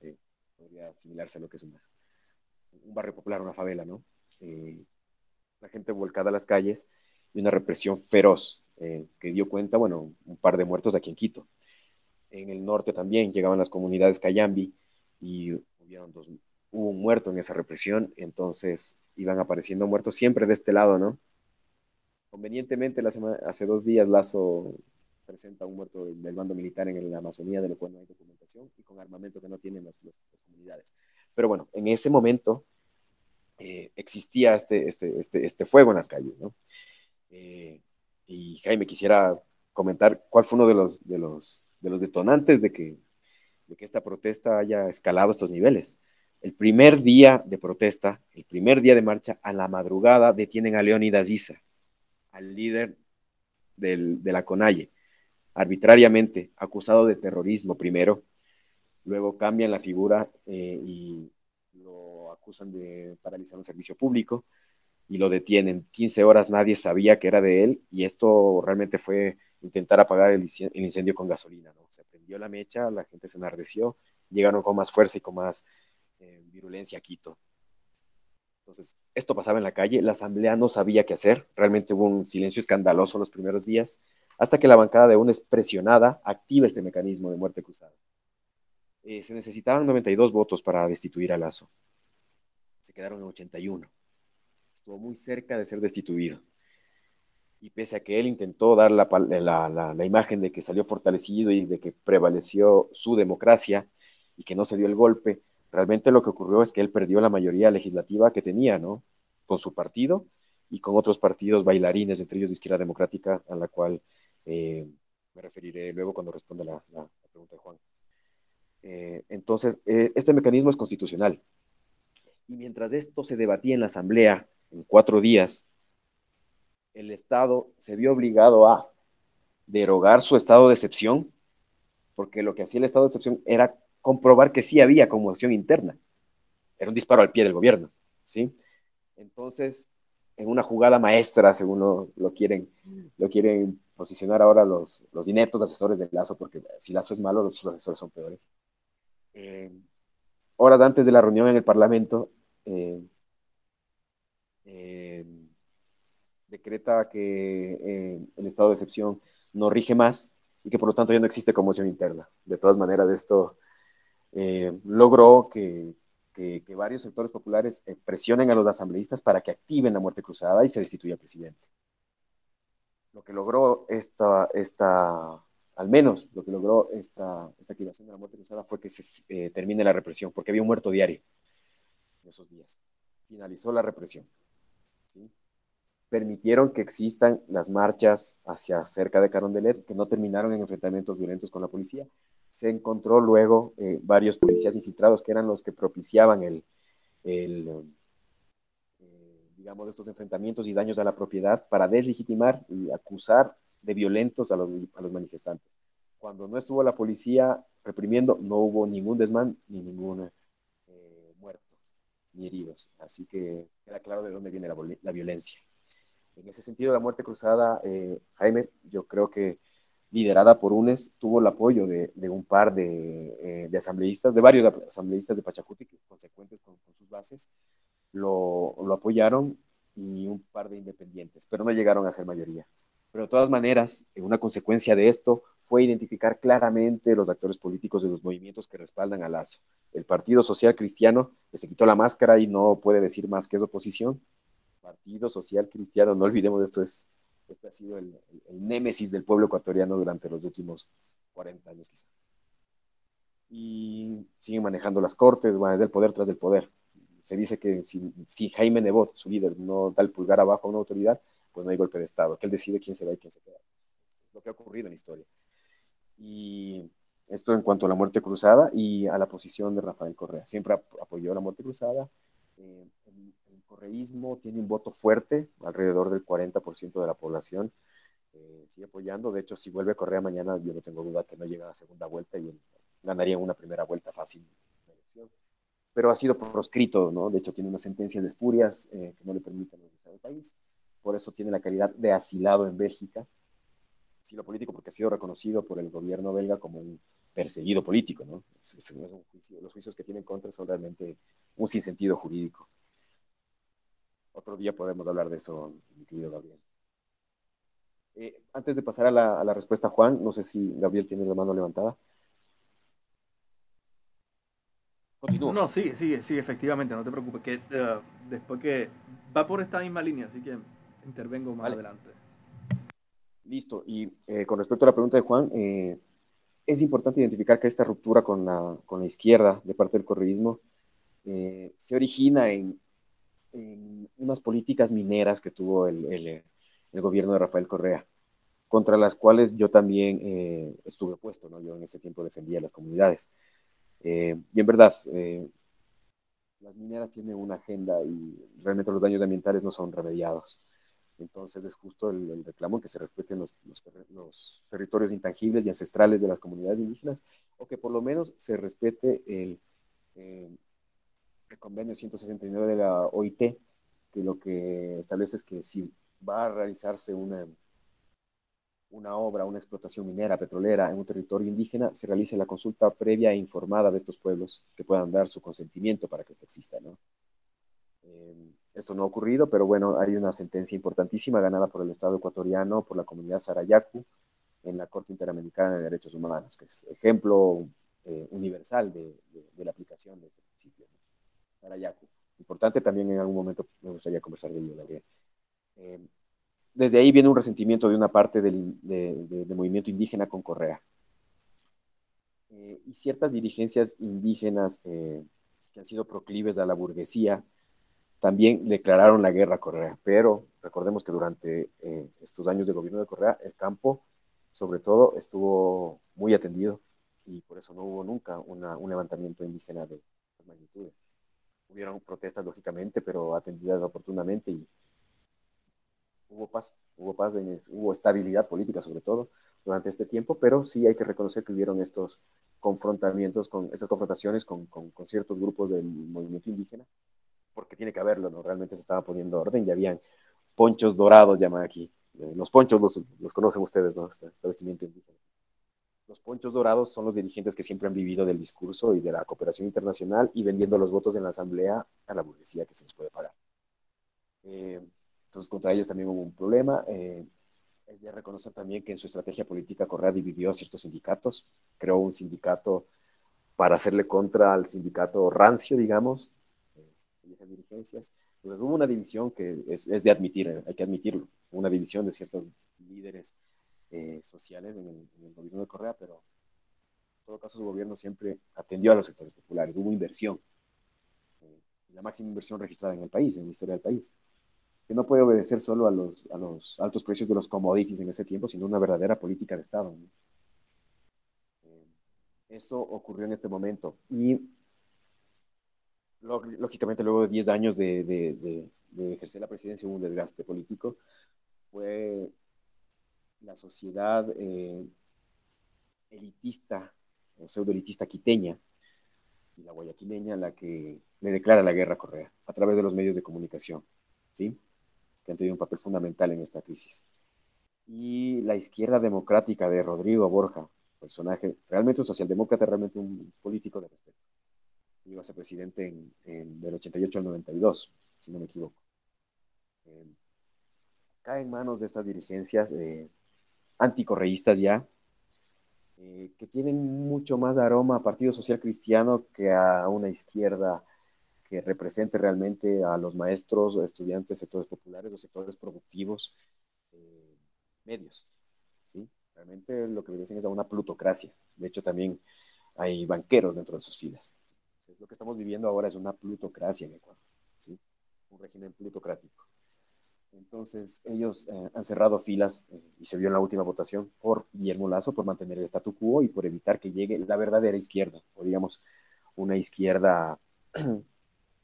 eh, podría asimilarse a lo que es un barrio popular, una favela, ¿no? Eh, la gente volcada a las calles y una represión feroz eh, que dio cuenta, bueno, un par de muertos aquí en Quito. En el norte también llegaban las comunidades Cayambi y dos, hubo un muerto en esa represión, entonces iban apareciendo muertos siempre de este lado, ¿no? Convenientemente, la semana, hace dos días Lazo presenta un muerto del bando militar en la Amazonía, de lo cual no hay documentación, y con armamento que no tienen las, comunidades. Pero bueno, en ese momento eh, existía este, este, este, este, fuego en las calles, ¿no? Eh, y Jaime, quisiera comentar cuál fue uno de los, de los, de los detonantes de que, de que esta protesta haya escalado estos niveles. El primer día de protesta, el primer día de marcha, a la madrugada detienen a Leonidas Issa, al líder del, de la CONAIE arbitrariamente acusado de terrorismo primero, luego cambian la figura eh, y lo acusan de paralizar un servicio público y lo detienen. 15 horas nadie sabía que era de él y esto realmente fue intentar apagar el, incendio con gasolina. ¿no? Se prendió la mecha, la gente se enardeció, llegaron con más fuerza y con más eh, virulencia a Quito. Entonces, esto pasaba en la calle, la asamblea no sabía qué hacer, realmente hubo un silencio escandaloso los primeros días, hasta que la bancada de UNES presionada activa este mecanismo de muerte cruzada. Eh, se necesitaban 92 votos para destituir a Lazo. Se quedaron en 81. Estuvo muy cerca de ser destituido. Y pese a que él intentó dar la, la imagen de que salió fortalecido y de que prevaleció su democracia y que no se dio el golpe, realmente lo que ocurrió es que él perdió la mayoría legislativa que tenía, ¿no? Con su partido y con otros partidos bailarines, entre ellos de Izquierda Democrática, a la cual eh, me referiré luego cuando responda la, pregunta de Juan. Eh, entonces, eh, este mecanismo es constitucional. Y mientras esto se debatía en la Asamblea en cuatro días, el Estado se vio obligado a derogar su estado de excepción, porque lo que hacía el estado de excepción era comprobar que sí había conmoción interna. Era un disparo al pie del gobierno, ¿sí? Entonces, en una jugada maestra, según lo, quieren, lo quieren posicionar ahora los, los ineptos asesores de Lazo, porque si Lazo es malo, los asesores son peores. Eh, horas antes de la reunión en el Parlamento, eh, eh, decreta que el estado de excepción no rige más y que por lo tanto ya no existe conmoción interna. De todas maneras, esto logró que, que, varios sectores populares presionen a los asambleístas para que activen la muerte cruzada y se destituya al presidente. Lo que logró esta, esta, al menos lo que logró esta, activación de la muerte cruzada fue que se eh, termine la represión, porque había un muerto diario en esos días. Finalizó la represión. Permitieron que existan las marchas hacia cerca de Carondelet, que no terminaron en enfrentamientos violentos con la policía. Se encontró luego eh, varios policías infiltrados que eran los que propiciaban el, digamos, estos enfrentamientos y daños a la propiedad para deslegitimar y acusar de violentos a los, a los manifestantes. Cuando no estuvo la policía reprimiendo, no hubo ningún desmán ni ningún eh, muerto ni heridos. Así que queda claro de dónde viene la, la violencia. En ese sentido, la muerte cruzada, eh, Jaime, yo creo que liderada por UNES, tuvo el apoyo de, de un par de, eh, de, asambleístas, de varios asambleístas de Pachacuti, consecuentes con, con sus bases, lo, apoyaron y un par de independientes, pero no llegaron a ser mayoría. Pero de todas maneras, una consecuencia de esto fue identificar claramente los actores políticos de los movimientos que respaldan a Lazo. El Partido Social Cristiano, que se quitó la máscara y no puede decir más que es oposición. Partido Social Cristiano, no olvidemos esto, es, este ha sido el, el, némesis del pueblo ecuatoriano durante los últimos 40 años quizá. Y siguen manejando las cortes, van del poder tras del poder. Se dice que si, Jaime Nebot, su líder, no da el pulgar abajo a una autoridad, pues no hay golpe de Estado, que él decide quién se va y quién se queda. Es lo que ha ocurrido en la historia. Y esto en cuanto a la muerte cruzada y a la posición de Rafael Correa. Siempre apoyó la muerte cruzada. Eh, el, correísmo tiene un voto fuerte, alrededor del 40% de la población. Eh, sigue apoyando. De hecho, si vuelve Correa mañana, yo no tengo duda que no llega a la segunda vuelta y ganaría una primera vuelta fácil. Pero ha sido proscrito, ¿no? De hecho, tiene una sentencia de espurias eh, que no le permiten regresar al país por eso tiene la calidad de asilado en Bélgica, asilo político porque ha sido reconocido por el gobierno belga como un perseguido político, ¿no? Los juicios que tienen contra son realmente un sinsentido jurídico. Otro día podemos hablar de eso, mi querido Gabriel. Eh, antes de pasar a la, respuesta, Juan, no sé si Gabriel tiene la mano levantada. Continúo. No, sí, sí, sí, efectivamente, no te preocupes, que uh, después que va por esta misma línea, así que intervengo más vale. adelante. Listo. Y eh, con respecto a la pregunta de Juan, eh, es importante identificar que esta ruptura con la, con la izquierda de parte del correísmo eh, se origina en, en, unas políticas mineras que tuvo el, el, el, gobierno de Rafael Correa, contra las cuales yo también eh, estuve puesto, ¿no? Yo en ese tiempo defendía a las comunidades. Y en verdad, las mineras tienen una agenda y realmente los daños ambientales no son remediados. Entonces es justo el, el reclamo que se respeten los, los, territorios intangibles y ancestrales de las comunidades indígenas, o que por lo menos se respete el, eh, el convenio 169 de la OIT, que lo que establece es que si va a realizarse una, una obra, una explotación minera, petrolera en un territorio indígena, se realice la consulta previa e informada de estos pueblos que puedan dar su consentimiento para que esto exista. Eh, esto no ha ocurrido, pero bueno, hay una sentencia importantísima ganada por el Estado ecuatoriano, por la comunidad Sarayacu, en la Corte Interamericana de Derechos Humanos, que es ejemplo eh, universal de, la aplicación de este principio. ¿no? Importante también en algún momento me gustaría conversar de ello, desde ahí viene un resentimiento de una parte del de, de movimiento indígena con Correa. Eh, y ciertas dirigencias indígenas eh, que han sido proclives a la burguesía también declararon la guerra a Correa, pero recordemos que durante eh, estos años de gobierno de Correa, el campo, sobre todo, estuvo muy atendido y por eso no hubo nunca una, un levantamiento indígena de magnitud. Hubieron protestas, lógicamente, pero atendidas oportunamente y hubo paz, hubo paz, hubo estabilidad política sobre todo durante este tiempo, pero sí hay que reconocer que hubieron estos confrontamientos, con esas confrontaciones con, con, con ciertos grupos del movimiento indígena porque tiene que haberlo, ¿no? Realmente se estaba poniendo orden y habían ponchos dorados, llaman aquí. Eh, los ponchos los, los, conocen ustedes, ¿no? Este, este vestimenta indígena. Los ponchos dorados son los dirigentes que siempre han vivido del discurso y de la cooperación internacional y vendiendo los votos en la asamblea a la burguesía que se les puede pagar. Eh, entonces, contra ellos también hubo un problema. Eh, es de reconocer también que en su estrategia política Correa dividió a ciertos sindicatos, creó un sindicato para hacerle contra al sindicato rancio, digamos, de esas dirigencias. Entonces hubo una división que es, de admitir, hay que admitirlo, una división de ciertos líderes eh, sociales en el, gobierno de Correa, pero en todo caso su gobierno siempre atendió a los sectores populares, hubo inversión, eh, la máxima inversión registrada en el país, en la historia del país que no puede obedecer solo a los, a los altos precios de los commodities en ese tiempo, sino una verdadera política de Estado. ¿no? Eh, esto ocurrió en este momento. Y lógicamente luego de 10 años de, de, de, ejercer la presidencia hubo un desgaste político. Fue la sociedad eh, elitista o pseudo-elitista quiteña y la guayaquileña la que le declara la guerra a Correa a través de los medios de comunicación. ¿sí? Que han tenido un papel fundamental en esta crisis. Y la izquierda democrática de Rodrigo Borja, personaje, realmente un socialdemócrata, realmente un político de respeto. Llegó a ser presidente en, en, del 88 al 92, si no me equivoco. Eh, cae en manos de estas dirigencias eh, anticorreístas ya, eh, que tienen mucho más aroma a Partido Social Cristiano que a una izquierda que represente realmente a los maestros, estudiantes, sectores populares, los sectores productivos, eh, medios. ¿sí? Realmente lo que dicen es a una plutocracia. De hecho, también hay banqueros dentro de sus filas. Entonces, lo que estamos viviendo ahora es una plutocracia en Ecuador, ¿sí? un régimen plutocrático. Entonces, ellos eh, han cerrado filas eh, y se vio en la última votación por Guillermo Lazo, por mantener el statu quo y por evitar que llegue la verdadera izquierda, o digamos, una izquierda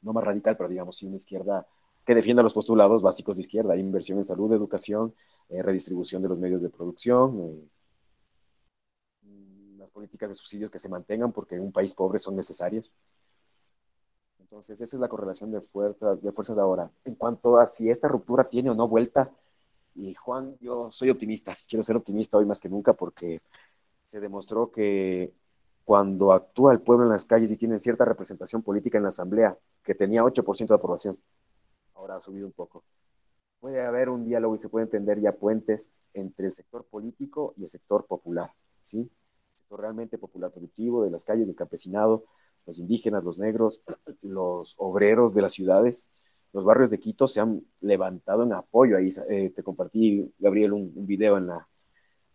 no más radical, pero digamos sí una izquierda que defienda los postulados básicos de izquierda, inversión en salud, educación, eh, redistribución de los medios de producción, eh, las políticas de subsidios que se mantengan porque en un país pobre son necesarias. Entonces, esa es la correlación de, fuerza, de fuerzas ahora. En cuanto a si esta ruptura tiene o no vuelta, y Juan, yo soy optimista, quiero ser optimista hoy más que nunca porque se demostró que cuando actúa el pueblo en las calles y tiene cierta representación política en la asamblea, que tenía 8% de aprobación, ahora ha subido un poco. Puede haber un diálogo y se pueden tender ya puentes entre el sector político y el sector popular, ¿sí? El sector realmente popular productivo de las calles, del campesinado, los indígenas, los negros, los obreros de las ciudades, los barrios de Quito se han levantado en apoyo. Ahí eh, te compartí, Gabriel, un, un video en la,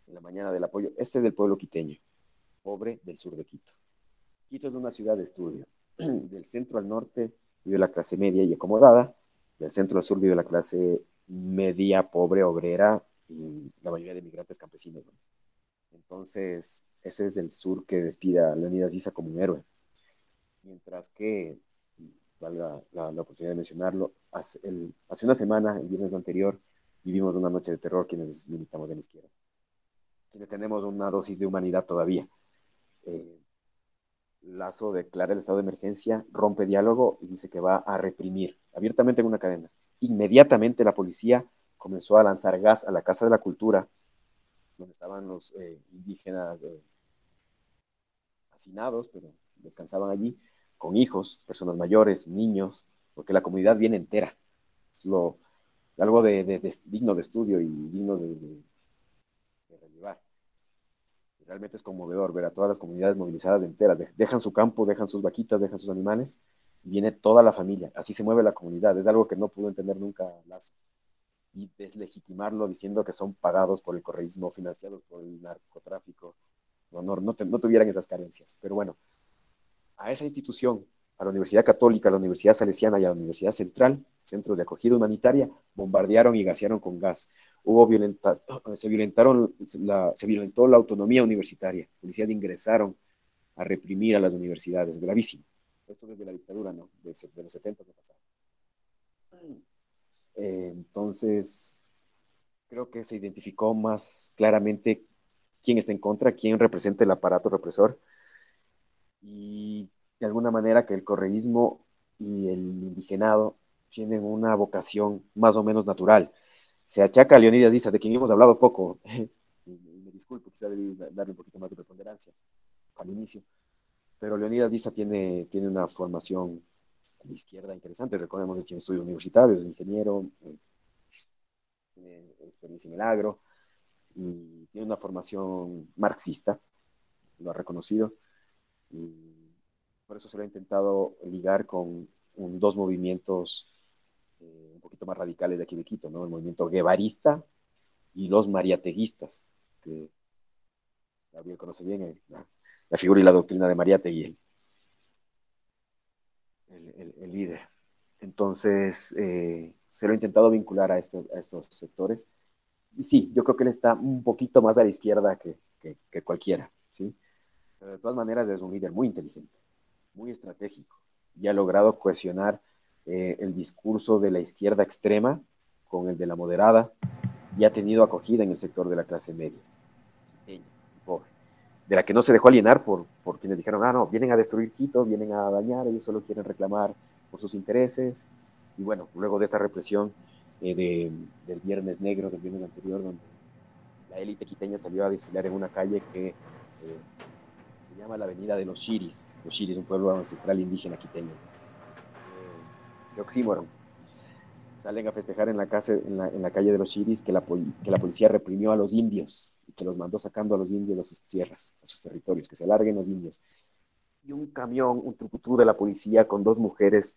en la mañana del apoyo. Este es del pueblo quiteño pobre del sur de Quito. Quito es una ciudad de estudio. Del centro al norte vive la clase media y acomodada, del centro al sur vive la clase media, pobre, obrera y la mayoría de migrantes campesinos. ¿no? Entonces, ese es el sur que despide a Leonidas Issa como un héroe. Mientras que, valga la, la oportunidad de mencionarlo, hace, el, hace, una semana, el viernes anterior, vivimos una noche de terror quienes militamos de la izquierda. Quienes tenemos una dosis de humanidad todavía eh, Lazo declara el estado de emergencia, rompe diálogo y dice que va a reprimir abiertamente en una cadena. Inmediatamente la policía comenzó a lanzar gas a la Casa de la Cultura, donde estaban los eh, indígenas eh, hacinados, pero descansaban allí, con hijos, personas mayores, niños, porque la comunidad viene entera. Es lo, algo de, de, de, digno de estudio y digno de, realmente es conmovedor ver a todas las comunidades movilizadas enteras. Dejan su campo, dejan sus vaquitas, dejan sus animales y viene toda la familia. Así se mueve la comunidad. Es algo que no pudo entender nunca. Y deslegitimarlo diciendo que son pagados por el correísmo, financiados por el narcotráfico. No, no, no, no tuvieran esas carencias. Pero bueno, a esa institución, a la Universidad Católica, a la Universidad Salesiana y a la Universidad Central, centros de acogida humanitaria, bombardearon y gasearon con gas hubo violenta, se, violentaron la, se violentó la autonomía universitaria. Policías ingresaron a reprimir a las universidades. Gravísimo. Esto desde la dictadura, ¿no? De, de los 70 que pasaron. Eh, entonces, creo que se identificó más claramente quién está en contra, quién representa el aparato represor y de alguna manera que el correísmo y el indigenado tienen una vocación más o menos natural se achaca a Leonidas Diza, de quien hemos hablado poco, me disculpo, quizá debí darle un poquito más de preponderancia al inicio. Pero Leonidas Diza tiene, tiene una formación de izquierda interesante. Recordemos que tiene estudios universitarios, es ingeniero, eh, tiene experiencia en el agro y tiene una formación marxista, lo ha reconocido. Y por eso se lo ha intentado ligar con dos movimientos eh, un poquito más radicales de aquí de Quito, ¿no? El movimiento guevarista y los mariateguistas, que Gabriel conoce bien eh, la, figura y la doctrina de Mariategui, el, el, líder. Entonces, eh, se lo ha intentado vincular a estos, a estos sectores. Y sí, yo creo que él está un poquito más a la izquierda que, que, cualquiera, ¿sí? Pero de todas maneras es un líder muy inteligente, muy estratégico, y ha logrado cohesionar eh, el discurso de la izquierda extrema con el de la moderada, y ha tenido acogida en el sector de la clase media, de la que no se dejó alienar por, por quienes dijeron, ah, no, vienen a destruir Quito, vienen a dañar, ellos solo quieren reclamar por sus intereses. Y bueno, luego de esta represión eh, de, del Viernes Negro, del viernes anterior, donde la élite quiteña salió a desfilar en una calle que eh, se llama la Avenida de los Chiris. Los Chiris, un pueblo ancestral indígena quiteño. De oxímoron salen a festejar en la, casa, en la, en la calle de los Chiris que la, que la policía reprimió a los indios y que los mandó sacando a los indios de sus tierras, a sus territorios, que se larguen los indios. Y un camión, un trucutú de la policía con dos mujeres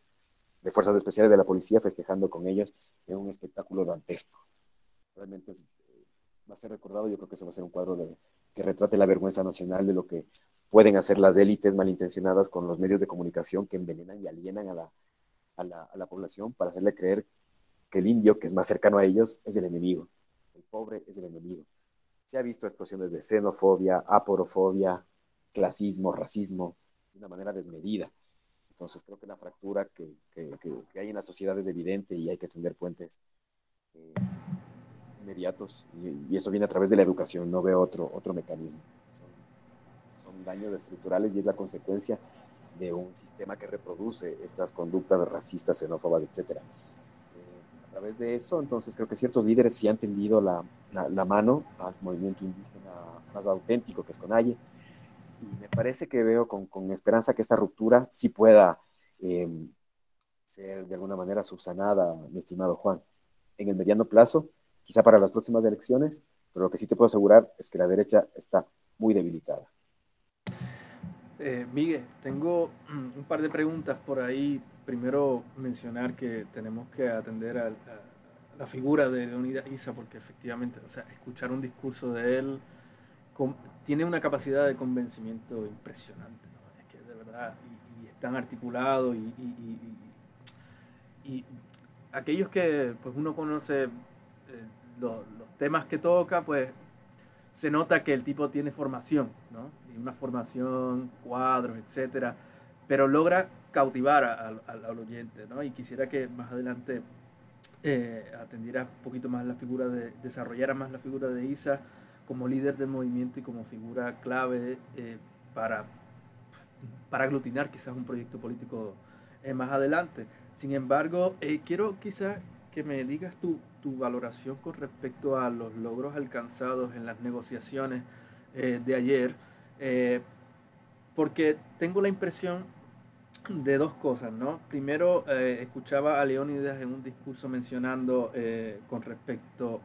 de fuerzas especiales de la policía festejando con ellos en un espectáculo dantesco. Realmente eh, va a ser recordado, yo creo que eso va a ser un cuadro de, que retrate la vergüenza nacional de lo que pueden hacer las élites malintencionadas con los medios de comunicación que envenenan y alienan a la, a la, población para hacerle creer que el indio, que es más cercano a ellos, es el enemigo. El pobre es el enemigo. Se ha visto expresiones de xenofobia, aporofobia, clasismo, racismo, de una manera desmedida. Entonces creo que la fractura que, que, hay en la sociedad es evidente y hay que tender puentes eh, inmediatos. Y, eso viene a través de la educación, no veo otro, otro mecanismo. Son daños estructurales y es la consecuencia de un sistema que reproduce estas conductas racistas, xenófobas, etcétera través de eso, entonces creo que ciertos líderes sí han tendido la, la, mano al movimiento indígena más auténtico que es Conalle. Y me parece que veo con, con esperanza que esta ruptura sí pueda em, ser de alguna manera subsanada, mi estimado Juan. En el mediano plazo, quizá para las próximas elecciones, pero lo que sí te puedo asegurar es que la derecha está muy debilitada. Eh, Miguel, tengo un par de preguntas por ahí primero mencionar que tenemos que atender a, la figura de Leonidas Isa, porque efectivamente, o sea, escuchar un discurso de él tiene una capacidad de convencimiento impresionante, ¿no? es que de verdad, y, es tan articulado y, y, aquellos que pues uno conoce eh, los, los temas que toca, pues se nota que el tipo tiene formación, ¿no? Una formación, cuadros, etcétera, pero logra cautivar al, oyente, ¿no? Y quisiera que más adelante eh, atendiera un poquito más la figura de, desarrollara más la figura de Isa como líder del movimiento y como figura clave eh, para, para aglutinar quizás un proyecto político eh, más adelante. Sin embargo, quiero quizás que me digas tu, tu, valoración con respecto a los logros alcanzados en las negociaciones de ayer, porque tengo la impresión de dos cosas, ¿no? Primero, eh, escuchaba a Leónidas en un discurso mencionando eh, con respecto,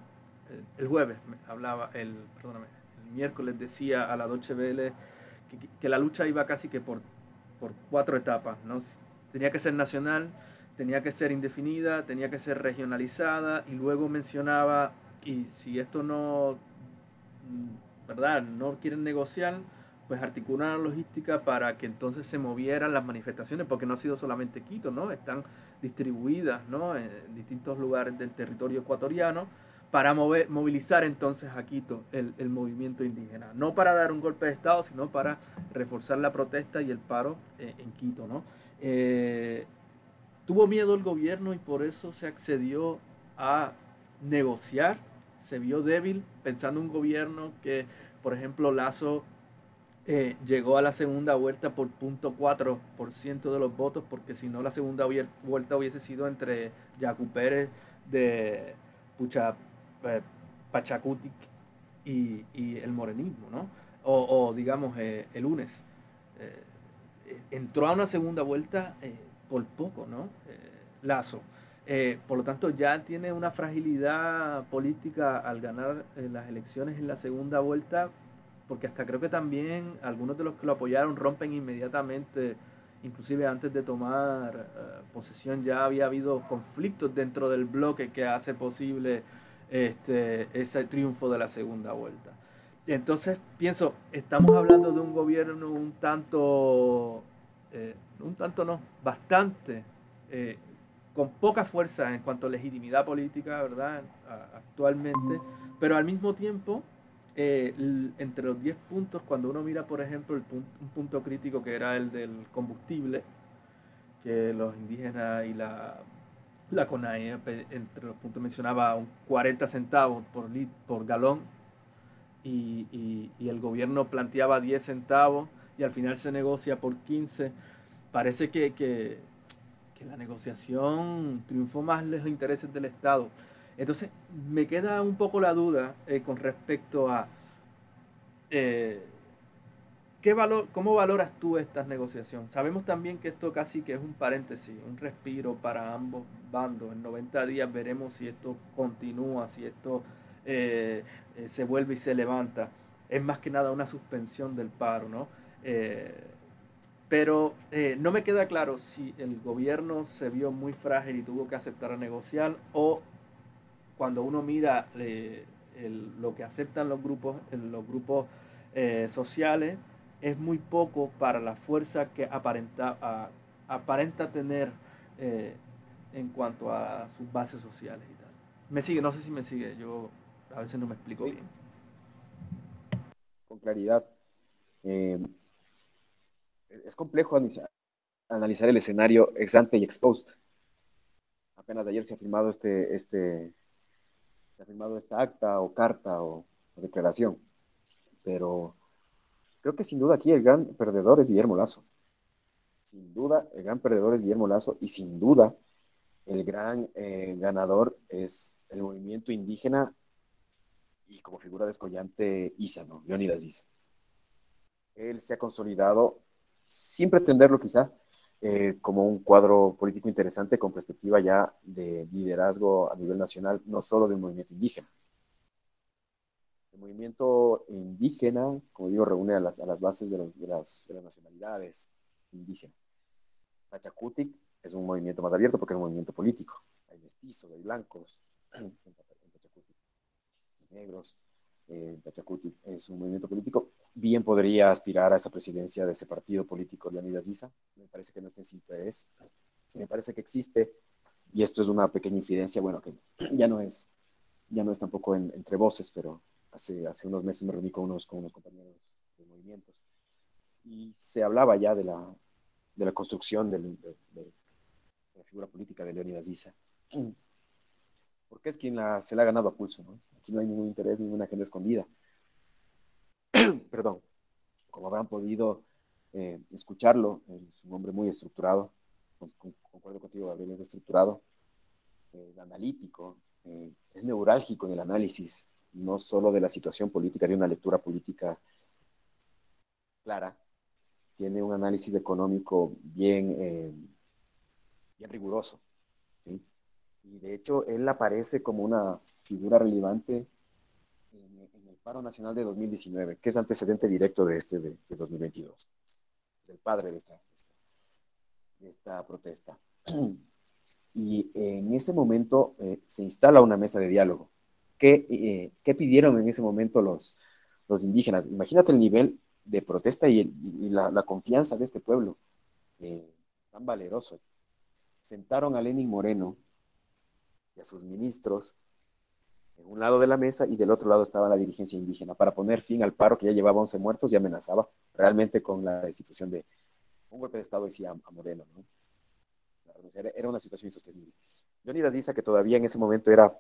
eh, el jueves hablaba, el, perdóname, el miércoles decía a la Deutsche Welle que, la lucha iba casi que por, por cuatro etapas, ¿no? Tenía que ser nacional, tenía que ser indefinida, tenía que ser regionalizada y luego mencionaba, y si esto no, ¿verdad? No quieren negociar, pues articular la logística para que entonces se movieran las manifestaciones, porque no ha sido solamente Quito, ¿no? Están distribuidas, ¿no? En distintos lugares del territorio ecuatoriano para mover, movilizar entonces a Quito el, el, movimiento indígena. No para dar un golpe de Estado, sino para reforzar la protesta y el paro eh, en Quito, ¿no? Eh, tuvo miedo el gobierno y por eso se accedió a negociar, se vio débil pensando un gobierno que, por ejemplo, Lazo eh, llegó a la segunda vuelta por 0.4% de los votos, porque si no la segunda vuelta hubiese sido entre Yacu Pérez de Pucha, eh, Pachacutic y, el morenismo, ¿no? O, digamos, el UNES. entró a una segunda vuelta por poco, ¿no? Lazo. por lo tanto, ya tiene una fragilidad política al ganar las elecciones en la segunda vuelta, porque hasta creo que también algunos de los que lo apoyaron rompen inmediatamente inclusive antes de tomar eh, posesión ya había habido conflictos dentro del bloque que hace posible este, ese triunfo de la segunda vuelta. Entonces pienso, estamos hablando de un gobierno un tanto, eh, un tanto no, bastante, eh, con poca fuerza en cuanto a legitimidad política, ¿verdad? actualmente, pero al mismo tiempo eh, entre los 10 puntos, cuando uno mira, por ejemplo, el un punto crítico que era el del combustible, que los indígenas y la, la CONAE, entre los puntos mencionaba un 40 centavos por, por galón, y, el gobierno planteaba 10 centavos, y al final se negocia por 15. Parece que, que, la negociación triunfó más los intereses del Estado. Entonces, me queda un poco la duda eh, con respecto a eh, ¿qué valor, cómo valoras tú estas negociaciones. Sabemos también que esto casi que es un paréntesis, un respiro para ambos bandos. En 90 días veremos si esto continúa, si esto eh, se vuelve y se levanta. Es más que nada una suspensión del paro, ¿no? pero no me queda claro si el gobierno se vio muy frágil y tuvo que aceptar a negociar o cuando uno mira eh, lo que aceptan los grupos, los grupos eh, sociales, es muy poco para la fuerza que aparenta, aparenta tener eh, en cuanto a sus bases sociales y tal. Me sigue, no sé si me sigue, yo a veces no me explico bien. Con claridad. es complejo analizar, el escenario ex ante y ex post. Apenas ayer se ha firmado este, este, se ha firmado esta acta o carta o, declaración. Pero creo que sin duda aquí el gran perdedor es Guillermo Lazo. Sin duda, el gran perdedor es Guillermo Lazo y sin duda el gran eh, ganador es el movimiento indígena y como figura descollante Isa, ¿no? Leonidas Isa. Él se ha consolidado, sin pretenderlo quizá, eh, como un cuadro político interesante con perspectiva ya de liderazgo a nivel nacional, no solo del movimiento indígena. El movimiento indígena, como digo, reúne a las, a las bases de, de, las, de, las, nacionalidades indígenas. Pachacutic es un movimiento más abierto porque es un movimiento político. Hay mestizos, hay blancos Pachacutic, negros. Eh, es un movimiento político bien podría aspirar a esa presidencia de ese partido político, Leonidas Giza. Me parece que no está en su. Me parece que existe, y esto es una pequeña incidencia, bueno, que ya no es, ya no es tampoco entre voces, pero hace, hace unos meses me reuní con unos, con unos compañeros de movimientos y se hablaba ya de la, de la construcción de, la figura política de Leonidas Giza. Porque es quien se la ha ganado a pulso, ¿no? Aquí no hay ningún interés, ninguna agenda escondida perdón, como habrán podido eh, escucharlo, es un hombre muy estructurado, concuerdo contigo, Gabriel, es estructurado, es analítico, eh, es neurálgico en el análisis, no solo de la situación política, de una lectura política clara, tiene un análisis económico bien, eh, bien riguroso. Y de hecho, él aparece como una figura relevante paro nacional de 2019, que es antecedente directo de este de, 2022. Es el padre de esta, de esta protesta. Y en ese momento eh, se instala una mesa de diálogo. ¿Qué, eh, ¿Qué, pidieron en ese momento los, los indígenas? Imagínate el nivel de protesta y, la, la, confianza de este pueblo, eh, tan valeroso. Sentaron a Lenin Moreno y a sus ministros en un lado de la mesa y del otro lado estaba la dirigencia indígena para poner fin al paro que ya llevaba 11 muertos y amenazaba realmente con la institución de un golpe de Estado decía a Moreno. ¿no? Era una situación insostenible. Leonidas dice que todavía en ese momento era,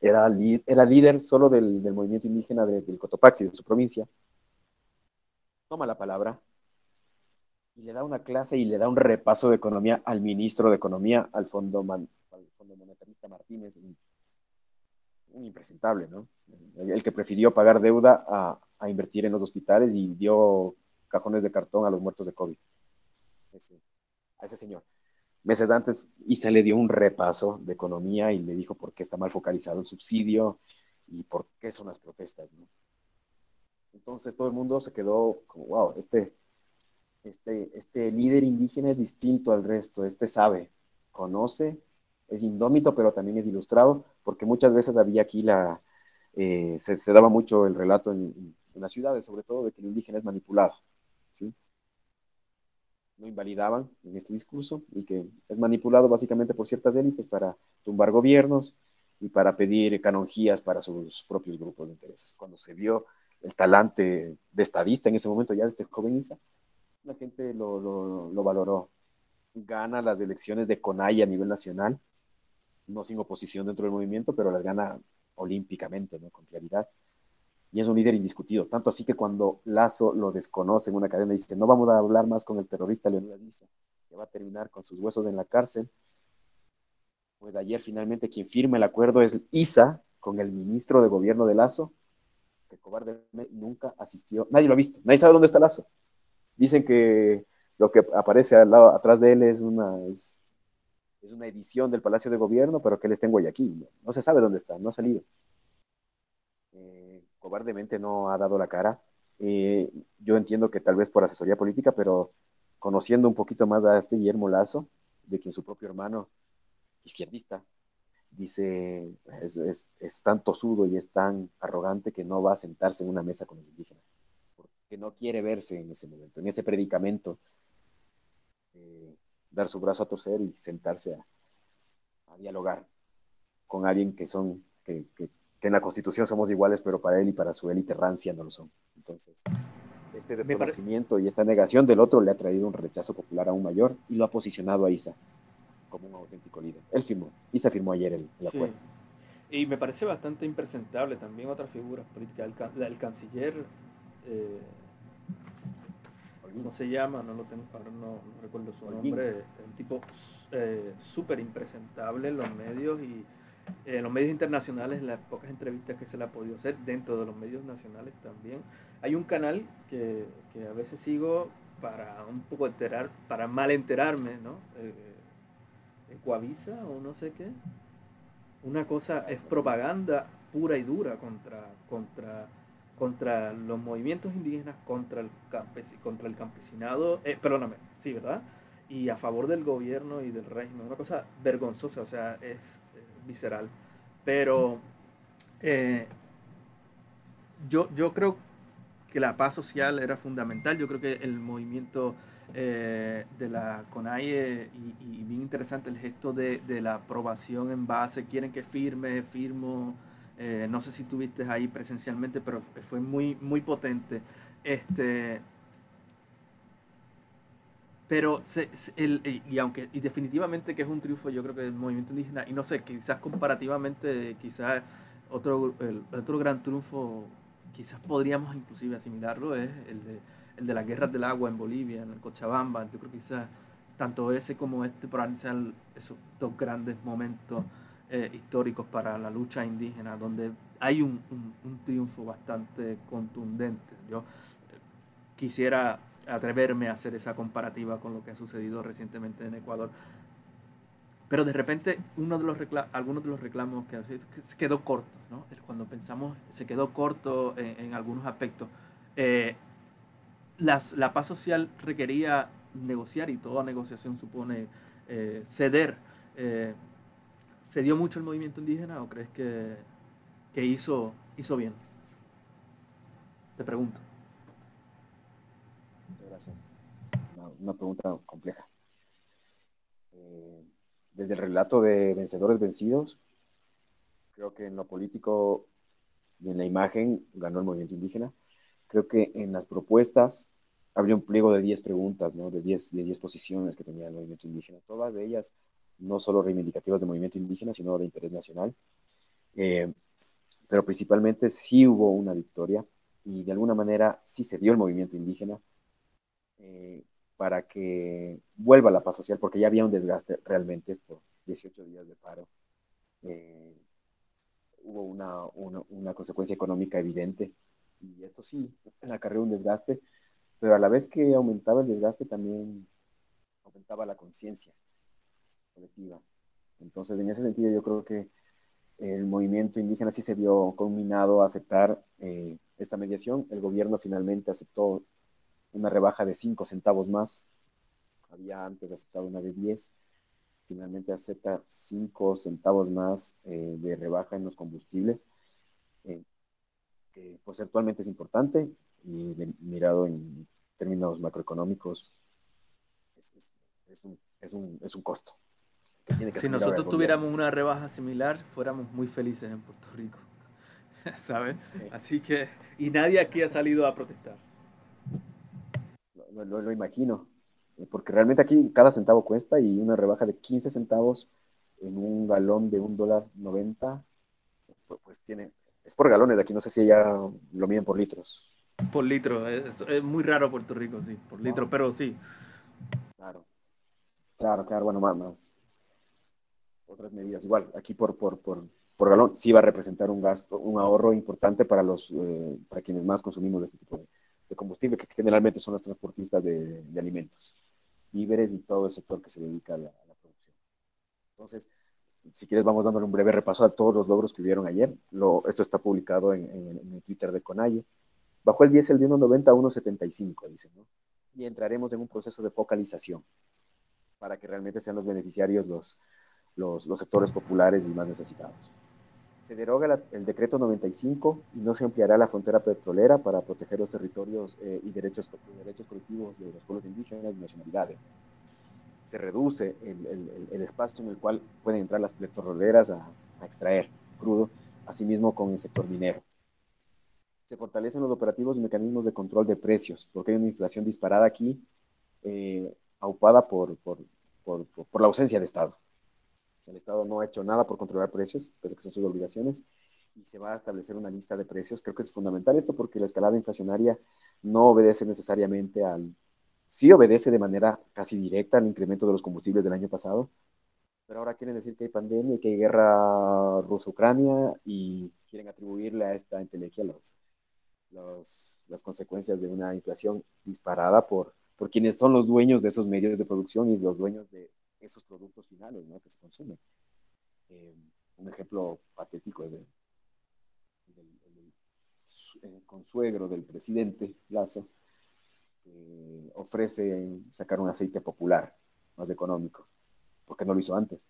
era, era líder solo del, movimiento indígena del Cotopaxi, de su provincia. Toma la palabra y le da una clase y le da un repaso de economía al ministro de Economía, al Fondo, al Martínez, un impresentable, ¿no? El que prefirió pagar deuda a, invertir en los hospitales y dio cajones de cartón a los muertos de COVID. a ese señor. Meses antes, Isa le dio un repaso de economía y le dijo por qué está mal focalizado el subsidio y por qué son las protestas. ¿no? Entonces todo el mundo se quedó como, wow, este, este, este líder indígena es distinto al resto, este sabe, conoce, es indómito, pero también es ilustrado, porque muchas veces había aquí la, eh, se, daba mucho el relato en, en las ciudades, sobre todo de que el indígena es manipulado. ¿sí? No invalidaban en este discurso y que es manipulado básicamente por ciertas élites para tumbar gobiernos y para pedir canonjías para sus propios grupos de intereses. Cuando se vio el talante de estadista en ese momento ya de este joven Isa, la gente lo, lo, lo valoró. Gana las elecciones de CONAI a nivel nacional, no sin oposición dentro del movimiento, pero las gana olímpicamente, ¿no? con claridad y es un líder indiscutido. Tanto así que cuando Lazo lo desconoce en una cadena dice, no vamos a hablar más con el terrorista Leonidas Issa, que va a terminar con sus huesos en la cárcel, pues ayer finalmente quien firma el acuerdo es Isa con el ministro de gobierno de Lazo, que cobardemente nunca asistió, nadie lo ha visto, nadie sabe dónde está Lazo. Dicen que lo que aparece al lado, atrás de él es una, es una edición del Palacio de Gobierno, pero que él está en Guayaquil, no se sabe dónde está, no ha salido cobardemente no ha dado la cara. Eh, yo entiendo que tal vez por asesoría política, pero conociendo un poquito más a este Guillermo Lazo, de quien su propio hermano izquierdista dice es, es, es, tan tosudo y es tan arrogante que no va a sentarse en una mesa con los indígenas, porque no quiere verse en ese momento, en ese predicamento, eh, dar su brazo a torcer y sentarse a, a dialogar con alguien que son, que, que, que en la Constitución somos iguales, pero para él y para su élite rancia no lo son. Entonces, este desconocimiento y esta negación del otro le ha traído un rechazo popular aún mayor y lo ha posicionado a Isa como un auténtico líder. Él firmó, Isa firmó ayer el, el acuerdo. Sí. Y me parece bastante impresentable también otra figura política, el, el canciller, eh, no se llama, no lo tengo, no, no recuerdo su nombre, un tipo eh, súper impresentable en los medios y en los medios internacionales, las pocas entrevistas que se le ha podido hacer, dentro de los medios nacionales también. Hay un canal que, que a veces sigo para un poco enterar, para mal enterarme, ¿no? Eh, Ecuavisa o no sé qué. Una cosa es propaganda pura y dura contra, contra, contra los movimientos indígenas, contra el, campes, contra el campesinado, eh, perdóname, sí, ¿verdad? Y a favor del gobierno y del régimen. Una cosa vergonzosa, o sea, es visceral. Pero eh, yo, yo creo que la paz social era fundamental. Yo creo que el movimiento eh, de la CONAIE y, bien interesante el gesto de, de, la aprobación en base, quieren que firme, firmo. Eh, no sé si tuviste ahí presencialmente, pero fue muy, muy potente. Este, pero se, el, y aunque y definitivamente que es un triunfo yo creo que del movimiento indígena y no sé quizás comparativamente quizás otro otro gran triunfo quizás podríamos inclusive asimilarlo es el de, el de las guerras del agua en Bolivia en el Cochabamba yo creo que quizás tanto ese como este por ser esos dos grandes momentos eh, históricos para la lucha indígena donde hay un, un, un triunfo bastante contundente yo eh, quisiera atreverme a hacer esa comparativa con lo que ha sucedido recientemente en Ecuador. Pero de repente uno de los algunos de los reclamos que se quedó corto, ¿no? cuando pensamos se quedó corto en, en algunos aspectos. Eh, las, la paz social requería negociar y toda negociación supone eh, ceder. Eh, ¿Se dio mucho el movimiento indígena o crees que, que hizo, hizo bien? Te pregunto. una pregunta compleja. Eh, desde el relato de vencedores vencidos, creo que en lo político y en la imagen ganó el movimiento indígena. Creo que en las propuestas habría un pliego de 10 preguntas, ¿no? de 10 de 10 posiciones que tenía el movimiento indígena, todas de ellas no solo reivindicativas del movimiento indígena, sino de interés nacional. Eh, pero principalmente sí hubo una victoria y de alguna manera sí se dio el movimiento indígena. Eh, para que vuelva la paz social, porque ya había un desgaste realmente por 18 días de paro. Eh, hubo una, una, una, consecuencia económica evidente. Y esto sí, acarreó un desgaste, pero a la vez que aumentaba el desgaste también aumentaba la conciencia colectiva. Entonces, en ese sentido, yo creo que el movimiento indígena sí se vio conminado a aceptar eh, esta mediación. El gobierno finalmente aceptó una rebaja de 5 centavos más. Había antes aceptado una de 10. Finalmente acepta 5 centavos más eh, de rebaja en los combustibles, eh, que porcentualmente es importante y mirado en términos macroeconómicos es, es, un, es, un, es un costo si nosotros tuviéramos una rebaja similar, fuéramos muy felices en Puerto Rico. ¿Sabes? Así que, y nadie aquí ha salido a protestar. Lo, lo, imagino, porque realmente aquí cada centavo cuesta y una rebaja de 15 centavos en un galón de un dólar 90, pues, pues, tiene, es por galones, de aquí no sé si ya lo miden por litros. Por litro, es, muy raro Puerto Rico, sí, por litro, pero sí. Claro, claro, claro, bueno, más, más otras medidas. Igual, aquí por, por, por, por galón sí va a representar un gasto, un ahorro importante para, los, eh, para quienes más consumimos este tipo de, combustible, que generalmente son los transportistas de, alimentos, víveres y todo el sector que se dedica a la, producción. Entonces, si quieres, vamos dándole un breve repaso a todos los logros que hubieron ayer. Esto está publicado en, en, el Twitter de Conalle. Bajó el diésel de 1.90 a 1.75, dicen, ¿no? Y entraremos en un proceso de focalización para que realmente sean los beneficiarios los, los, los sectores populares y más necesitados. Se deroga el decreto 95 y no se ampliará la frontera petrolera para proteger los territorios eh, y derechos, derechos colectivos de los pueblos indígenas y nacionalidades. Se reduce el, el, el, espacio en el cual pueden entrar las petroleras a, a extraer crudo, asimismo con el sector minero. Se fortalecen los operativos y mecanismos de control de precios, porque hay una inflación disparada aquí, eh, aupada por, por, por, por la ausencia de Estado. El Estado no ha hecho nada por controlar precios, pese a que son sus obligaciones, y se va a establecer una lista de precios. Creo que es fundamental esto porque la escalada inflacionaria no obedece necesariamente al... Sí obedece de manera casi directa al incremento de los combustibles del año pasado, pero ahora quieren decir que hay pandemia y que hay guerra ruso-ucrania y quieren atribuirle a esta entelequia los, los, las consecuencias de una inflación disparada por, por quienes son los dueños de esos medios de producción y los dueños de esos productos finales ¿no? que se consumen. Eh, un ejemplo patético es del, consuegro del presidente Lazo, que ofrece sacar un aceite popular más económico. ¿Por qué no lo hizo antes?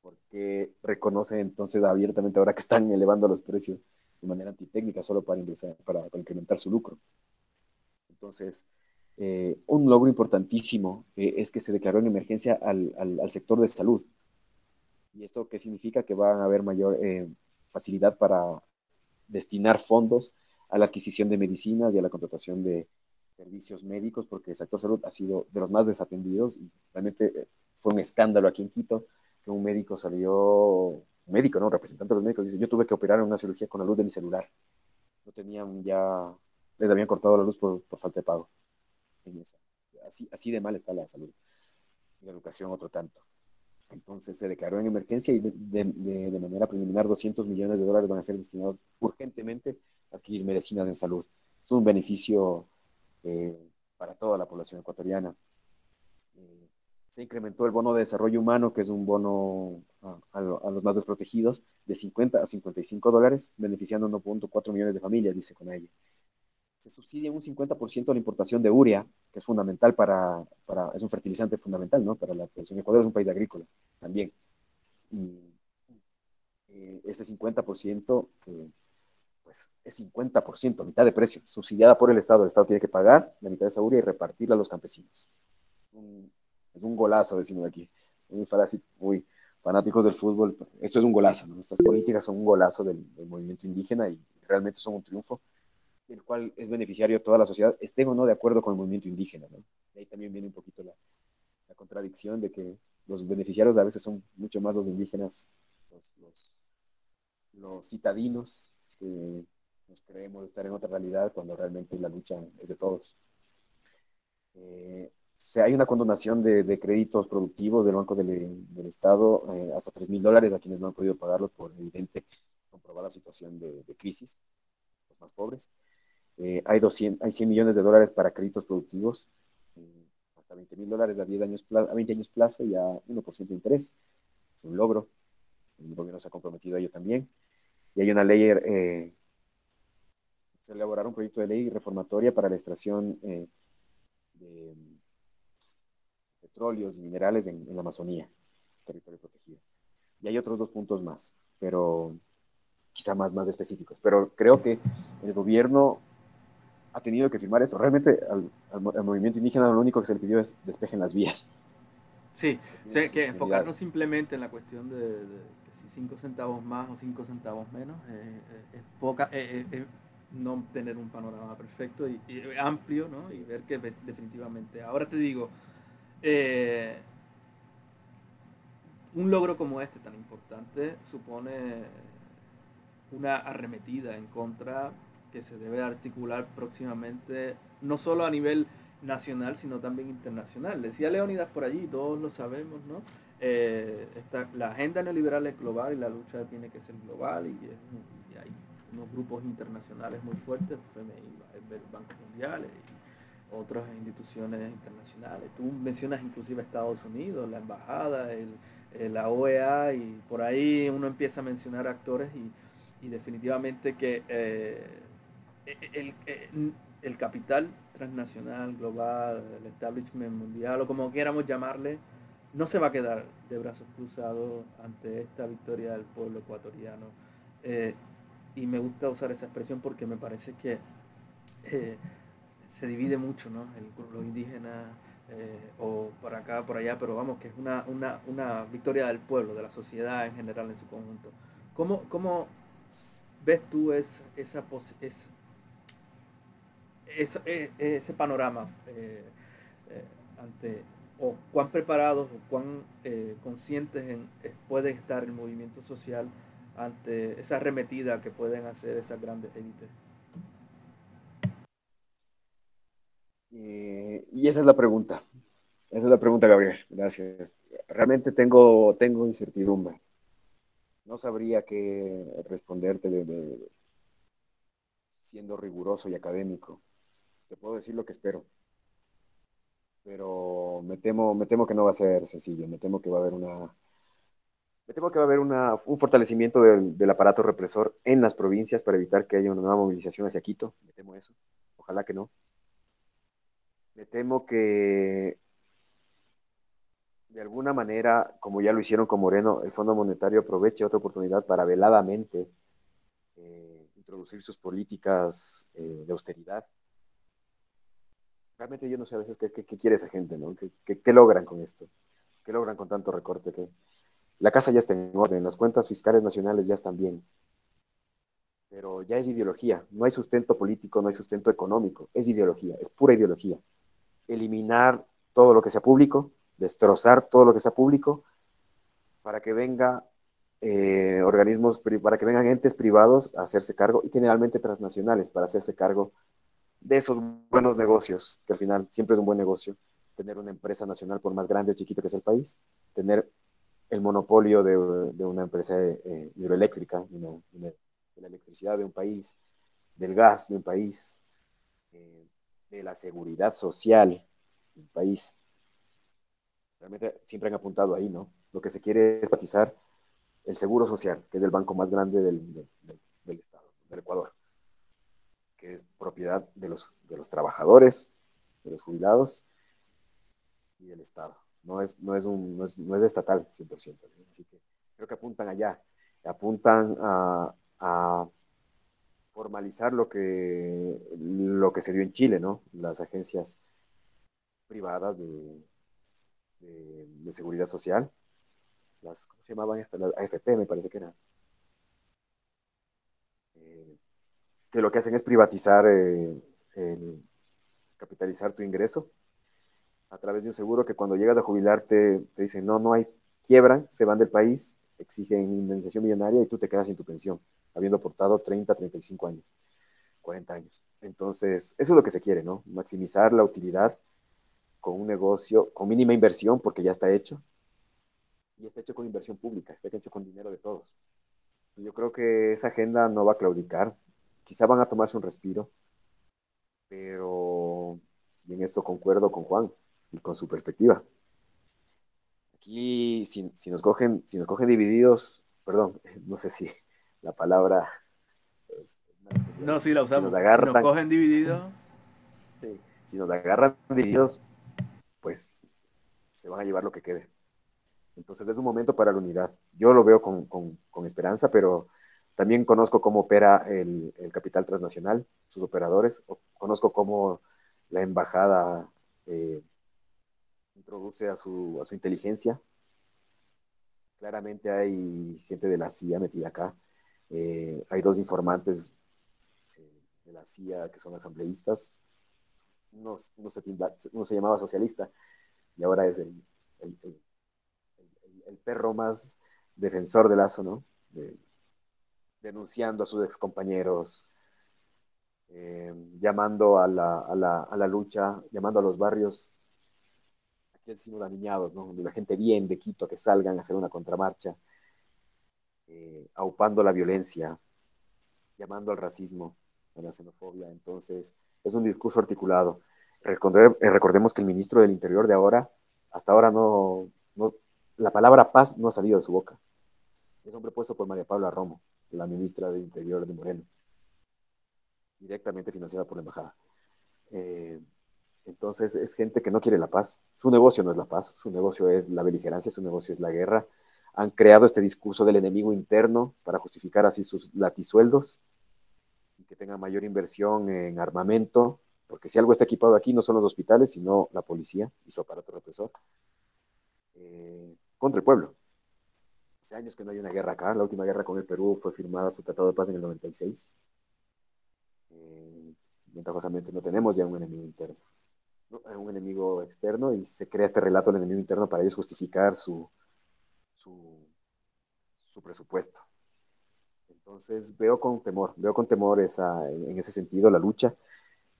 Porque reconoce entonces abiertamente ahora que están elevando los precios de manera antitécnica solo para, ingresar, para, para incrementar su lucro. Entonces, eh, un logro importantísimo eh, es que se declaró en emergencia al, al, sector de salud. ¿Y esto qué significa? Que va a haber mayor eh, facilidad para destinar fondos a la adquisición de medicinas y a la contratación de servicios médicos, porque el sector salud ha sido de los más desatendidos y realmente fue un escándalo aquí en Quito que un médico salió, un médico, ¿no? Un representante de los médicos dice, yo tuve que operar en una cirugía con la luz de mi celular. No tenían ya, les habían cortado la luz por, por falta de pago. Así, así de mal está la salud. Y la educación otro tanto. Entonces se declaró en emergencia y de, manera preliminar 200 millones de dólares van a ser destinados urgentemente a adquirir medicinas en salud. Es un beneficio eh, para toda la población ecuatoriana. Eh, se incrementó el bono de desarrollo humano, que es un bono a, a, a los más desprotegidos, de 50 a 55 dólares, beneficiando 1.4 millones de familias, dice con ella se subsidia un 50% la importación de urea, que es fundamental para, para, es un fertilizante fundamental, ¿no? Para la producción. Ecuador es un país agrícola también. Y eh, ese 50%, eh, pues es 50%, mitad de precio, subsidiada por el Estado. El Estado tiene que pagar la mitad de esa urea y repartirla a los campesinos. Un, es un golazo, decimos aquí. Muy fácil, muy fanáticos del fútbol. Esto es un golazo, ¿no? Estas políticas son un golazo del, del movimiento indígena y realmente son un triunfo el cual es beneficiario de toda la sociedad, estén o no de acuerdo con el movimiento indígena. ¿no? Y ahí también viene un poquito la, la, contradicción de que los beneficiarios a veces son mucho más los indígenas, los, los, los citadinos, que nos creemos estar en otra realidad cuando realmente la lucha es de todos. Eh, hay una condonación de, de, créditos productivos del Banco del, del Estado eh, hasta 3 mil dólares a quienes no han podido pagarlos por evidente comprobada situación de, crisis, los más pobres. Eh, hay, 200, hay 100 millones de dólares para créditos productivos, eh, hasta 20 mil dólares a, 10 años, a 20 años plazo y a 1% de interés. Un logro. El gobierno se ha comprometido a ello también. Y hay una ley, eh, se elaborará un proyecto de ley reformatoria para la extracción de petróleos y minerales en, en la Amazonía, territorio protegido. Y hay otros dos puntos más, pero quizá más, más específicos. Pero creo que el gobierno ha tenido que firmar eso. Realmente al, movimiento indígena lo único que se le pidió es despejen las vías. Sí, que enfocarnos simplemente en la cuestión de, si 5 centavos más o 5 centavos menos eh, eh, es poca, eh, no tener un panorama perfecto y, amplio, ¿no? Y ver que definitivamente, ahora te digo, un logro como este tan importante supone una arremetida en contra que se debe articular próximamente, no solo a nivel nacional, sino también internacional. Decía Leonidas por allí, todos lo sabemos, ¿no? Eh, la agenda neoliberal es global y la lucha tiene que ser global y, hay unos grupos internacionales muy fuertes, FMI, el Banco Mundial y otras instituciones internacionales. Tú mencionas inclusive Estados Unidos, la embajada, el, la OEA y por ahí uno empieza a mencionar actores y y definitivamente que eh, el, eh, el, capital transnacional, global, el establishment mundial o como quieramos llamarle, no se va a quedar de brazos cruzados ante esta victoria del pueblo ecuatoriano. Eh, y me gusta usar esa expresión porque me parece que se divide mucho, ¿no? El, los indígenas o por acá, por allá, pero vamos, que es una, una, una, victoria del pueblo, de la sociedad en general en su conjunto. ¿Cómo, cómo ves tú es, esa, es, e, ese panorama eh, eh, ante o cuán preparados o cuán eh, conscientes en, puede estar el movimiento social ante esa arremetida que pueden hacer esas grandes élites? y esa es la pregunta. Esa es la pregunta, Gabriel. Gracias. Realmente tengo, tengo incertidumbre no sabría qué responderte de, siendo riguroso y académico. Te puedo decir lo que espero. Pero me temo, me temo que no va a ser sencillo. Me temo que va a haber una. Me temo que va a haber una, un fortalecimiento del, del, aparato represor en las provincias para evitar que haya una nueva movilización hacia Quito. Me temo eso. Ojalá que no. Me temo que de alguna manera, como ya lo hicieron con Moreno, el Fondo Monetario aproveche otra oportunidad para veladamente eh, introducir sus políticas eh, de austeridad. Realmente yo no sé a veces qué, quiere esa gente, ¿no? ¿Qué, logran con esto? ¿Qué logran con tanto recorte? La casa ya está en orden, las cuentas fiscales nacionales ya están bien, pero ya es ideología, no hay sustento político, no hay sustento económico, es ideología, es pura ideología. Eliminar todo lo que sea público, destrozar todo lo que sea público para que venga eh, organismos, para que vengan entes privados a hacerse cargo y generalmente transnacionales para hacerse cargo de esos buenos negocios, que al final siempre es un buen negocio, tener una empresa nacional por más grande o chiquito que sea el país, tener el monopolio de, una empresa eh, hidroeléctrica, de, la electricidad de un país, del gas de un país, eh, de la seguridad social de un país. Realmente siempre han apuntado ahí, ¿no? Lo que se quiere es batizar el Seguro Social, que es el banco más grande del, del, Estado, del Ecuador, que es propiedad de los, de los trabajadores, de los jubilados y del Estado. No es, no es, no es, no es estatal 100%. Así que creo que apuntan allá, apuntan a, formalizar lo que, lo que se dio en Chile, ¿no? Las agencias privadas de, de, seguridad social, las, ¿cómo se llamaban? Las AFP me parece que era. Eh, que lo que hacen es privatizar, eh, capitalizar tu ingreso a través de un seguro que cuando llegas a jubilarte te dicen, no, no hay quiebra, se van del país, exigen indemnización millonaria y tú te quedas sin tu pensión, habiendo aportado 30, 35 años, 40 años. Entonces, eso es lo que se quiere, ¿no? Maximizar la utilidad con un negocio con mínima inversión porque ya está hecho. Y está hecho con inversión pública, está hecho con dinero de todos. Yo creo que esa agenda no va a claudicar. Quizá van a tomarse un respiro, pero y en esto concuerdo con Juan y con su perspectiva. Aquí, si, si, nos, cogen, si nos cogen divididos, perdón, no sé si la palabra... no, sí la usamos. Si nos, agarran, si nos cogen divididos. Sí, si nos agarran divididos, pues se van a llevar lo que quede. Entonces es un momento para la unidad. Yo lo veo con, con, con esperanza, pero también conozco cómo opera el, capital transnacional, sus operadores. Conozco cómo la embajada eh, introduce a su, inteligencia. Claramente hay gente de la CIA metida acá. Eh, hay dos informantes eh, de la CIA que son asambleístas. Uno, se, llamaba socialista y ahora es el, perro más defensor del Lazo, ¿no? Denunciando a sus excompañeros, eh, llamando a la, a, la, a la, lucha, llamando a los barrios, aquí decimos aniñados, ¿no? La gente bien de Quito que salgan a hacer una contramarcha, eh, aupando la violencia, llamando al racismo, a la xenofobia. Entonces, es un discurso articulado. recordemos que el ministro del Interior de ahora, hasta ahora no, no, la palabra paz no ha salido de su boca. Es hombre puesto por María Paula Romo, la ministra de Interior de Moreno, directamente financiada por la embajada. Eh, entonces es gente que no quiere la paz. Su negocio no es la paz, su negocio es la beligerancia, su negocio es la guerra. Han creado este discurso del enemigo interno para justificar así sus latisueldos y que tengan mayor inversión en armamento, porque si algo está equipado aquí no son los hospitales, sino la policía y su aparato represor. Eh, contra el pueblo. Hace años que no hay una guerra acá. La última guerra con el Perú fue firmada su tratado de paz en el 96. Eh, ventajosamente no tenemos ya un enemigo interno, un enemigo externo y se crea este relato del enemigo interno para ellos justificar su, su, su presupuesto. Entonces veo con temor, veo con temor esa, en ese sentido la lucha.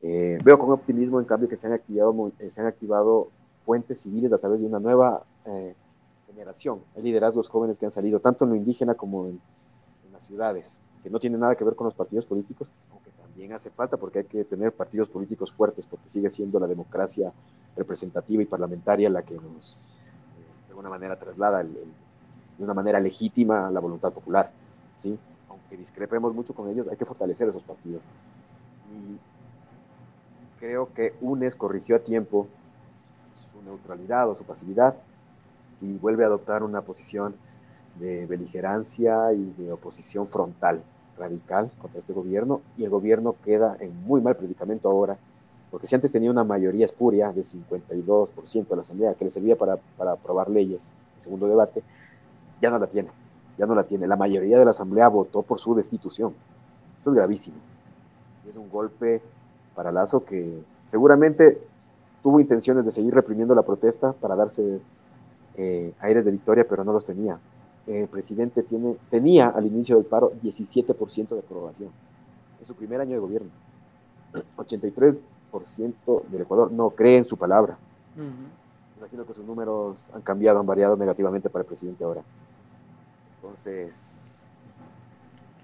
Eh, veo con optimismo, en cambio, que se han activado, se han activado puentes civiles a través de una nueva eh, generación. Hay liderazgos jóvenes que han salido tanto en lo indígena como en, las ciudades, que no tienen nada que ver con los partidos políticos, aunque también hace falta porque hay que tener partidos políticos fuertes, porque sigue siendo la democracia representativa y parlamentaria la que nos, eh, de alguna manera, traslada de una manera legítima la voluntad popular. ¿sí? Aunque discrepemos mucho con ellos, hay que fortalecer esos partidos. Y creo que UNES corrigió a tiempo su neutralidad o su pasividad y vuelve a adoptar una posición de beligerancia y de oposición frontal, radical contra este gobierno, y el gobierno queda en muy mal predicamento ahora, porque si antes tenía una mayoría espuria de 52% de la Asamblea que le servía para, para aprobar leyes, en segundo debate, ya no la tiene, ya no la tiene. La mayoría de la Asamblea votó por su destitución. Esto es gravísimo. Es un golpe para Lazo que seguramente tuvo intenciones de seguir reprimiendo la protesta para darse eh, aires de victoria, pero no los tenía. El presidente tiene, tenía al inicio del paro 17% de aprobación. Es su primer año de gobierno. 83% del Ecuador no cree en su palabra. Imagino que sus números han cambiado, han variado negativamente para el presidente ahora. Entonces,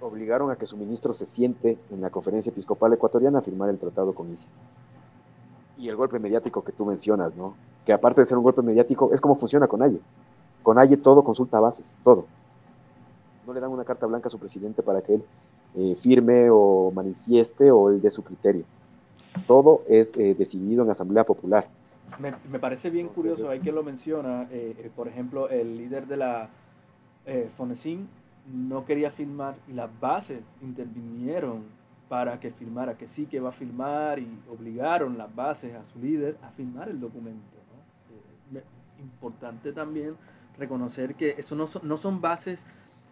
obligaron a que su ministro se siente en la conferencia episcopal ecuatoriana a firmar el tratado con ICI. Y el golpe mediático que tú mencionas, ¿no? Que aparte de ser un golpe mediático, es como funciona con Aye. Con Aye todo consulta bases, todo. No le dan una carta blanca a su presidente para que él eh, firme o manifieste o él dé su criterio. Todo es eh, decidido en Asamblea Popular. Me, me parece bien curioso, hay que lo menciona, eh, por ejemplo, el líder de la Fonecin no quería firmar y las bases intervinieron para que firmara, que sí que va a firmar y obligaron las bases a su líder a firmar el documento importante también reconocer que eso no son, no son bases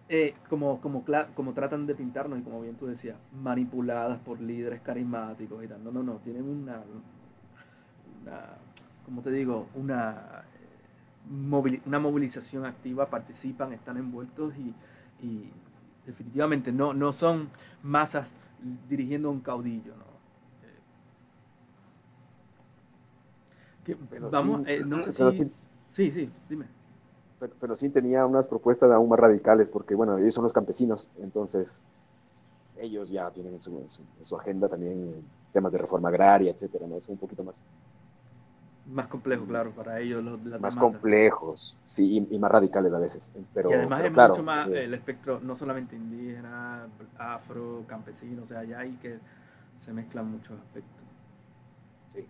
eh, como, como, como tratan de pintarnos y como bien tú decías, manipuladas por líderes carismáticos y tal. No, no, no, tienen una, una como te digo, una, una movilización activa, participan, están envueltos y, y definitivamente no, no son masas dirigiendo a un caudillo, ¿no? vamos, eh, no sé si... Sí, sí, dime. pero, sí tenía unas propuestas aún más radicales, porque bueno, ellos son los campesinos, entonces ellos ya tienen en su, agenda también temas de reforma agraria, etcétera, ¿no? Es un poquito más... Más complejo, claro, para ellos. más complejos, sí, y, más radicales a veces. Pero, y además es mucho más eh, el espectro, no solamente indígena, afro, campesino, o sea, ya hay que se mezclan muchos aspectos. Sí,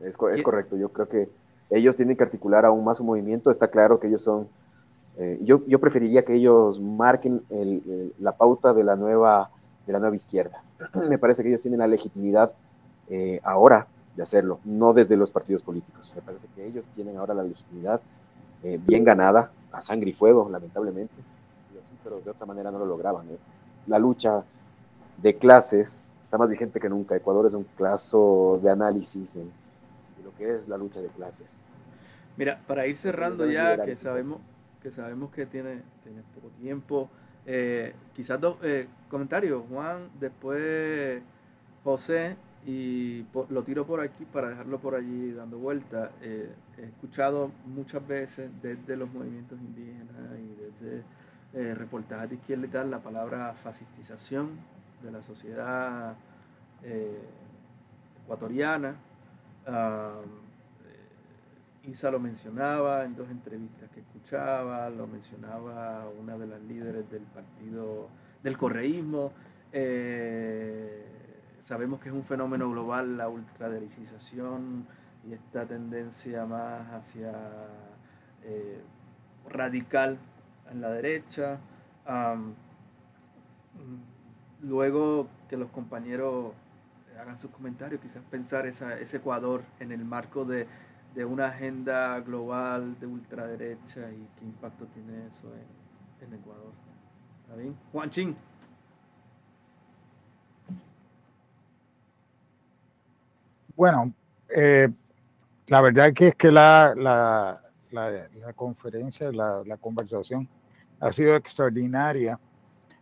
es, es correcto. Yo creo que ellos tienen que articular aún más su movimiento. Está claro que ellos son... Eh, yo, preferiría que ellos marquen la pauta de la, nueva, de la nueva izquierda. Me parece que ellos tienen la legitimidad eh, ahora de hacerlo, no desde los partidos políticos. Me parece que ellos tienen ahora la legitimidad eh, bien ganada, a sangre y fuego, lamentablemente, pero de otra manera no lo lograban. La lucha de clases está más vigente que nunca. Ecuador es un caso de análisis que es la lucha de clases. Mira, para ir cerrando ya, que sabemos que sabemos que tiene, tiene poco tiempo, eh, quizás dos eh, comentarios, Juan, después José, y lo tiro por aquí para dejarlo por allí dando vuelta. Eh, he escuchado muchas veces desde los movimientos indígenas y desde reportajes de izquierda y tal la palabra fascistización de la sociedad ecuatoriana Uh, Isa lo mencionaba en dos entrevistas que escuchaba, lo mencionaba una de las líderes del partido del correísmo. Eh, sabemos que es un fenómeno global la ultraderechización y esta tendencia más hacia eh, radical en la derecha. luego que los compañeros hagan sus comentarios, quizás pensar esa, ese Ecuador en el marco de, una agenda global de ultraderecha y qué impacto tiene eso en, Ecuador. ¿Está bien? Juan Ching. Bueno, eh, la verdad que es que la, la, la, conferencia, la, conversación ha sido extraordinaria.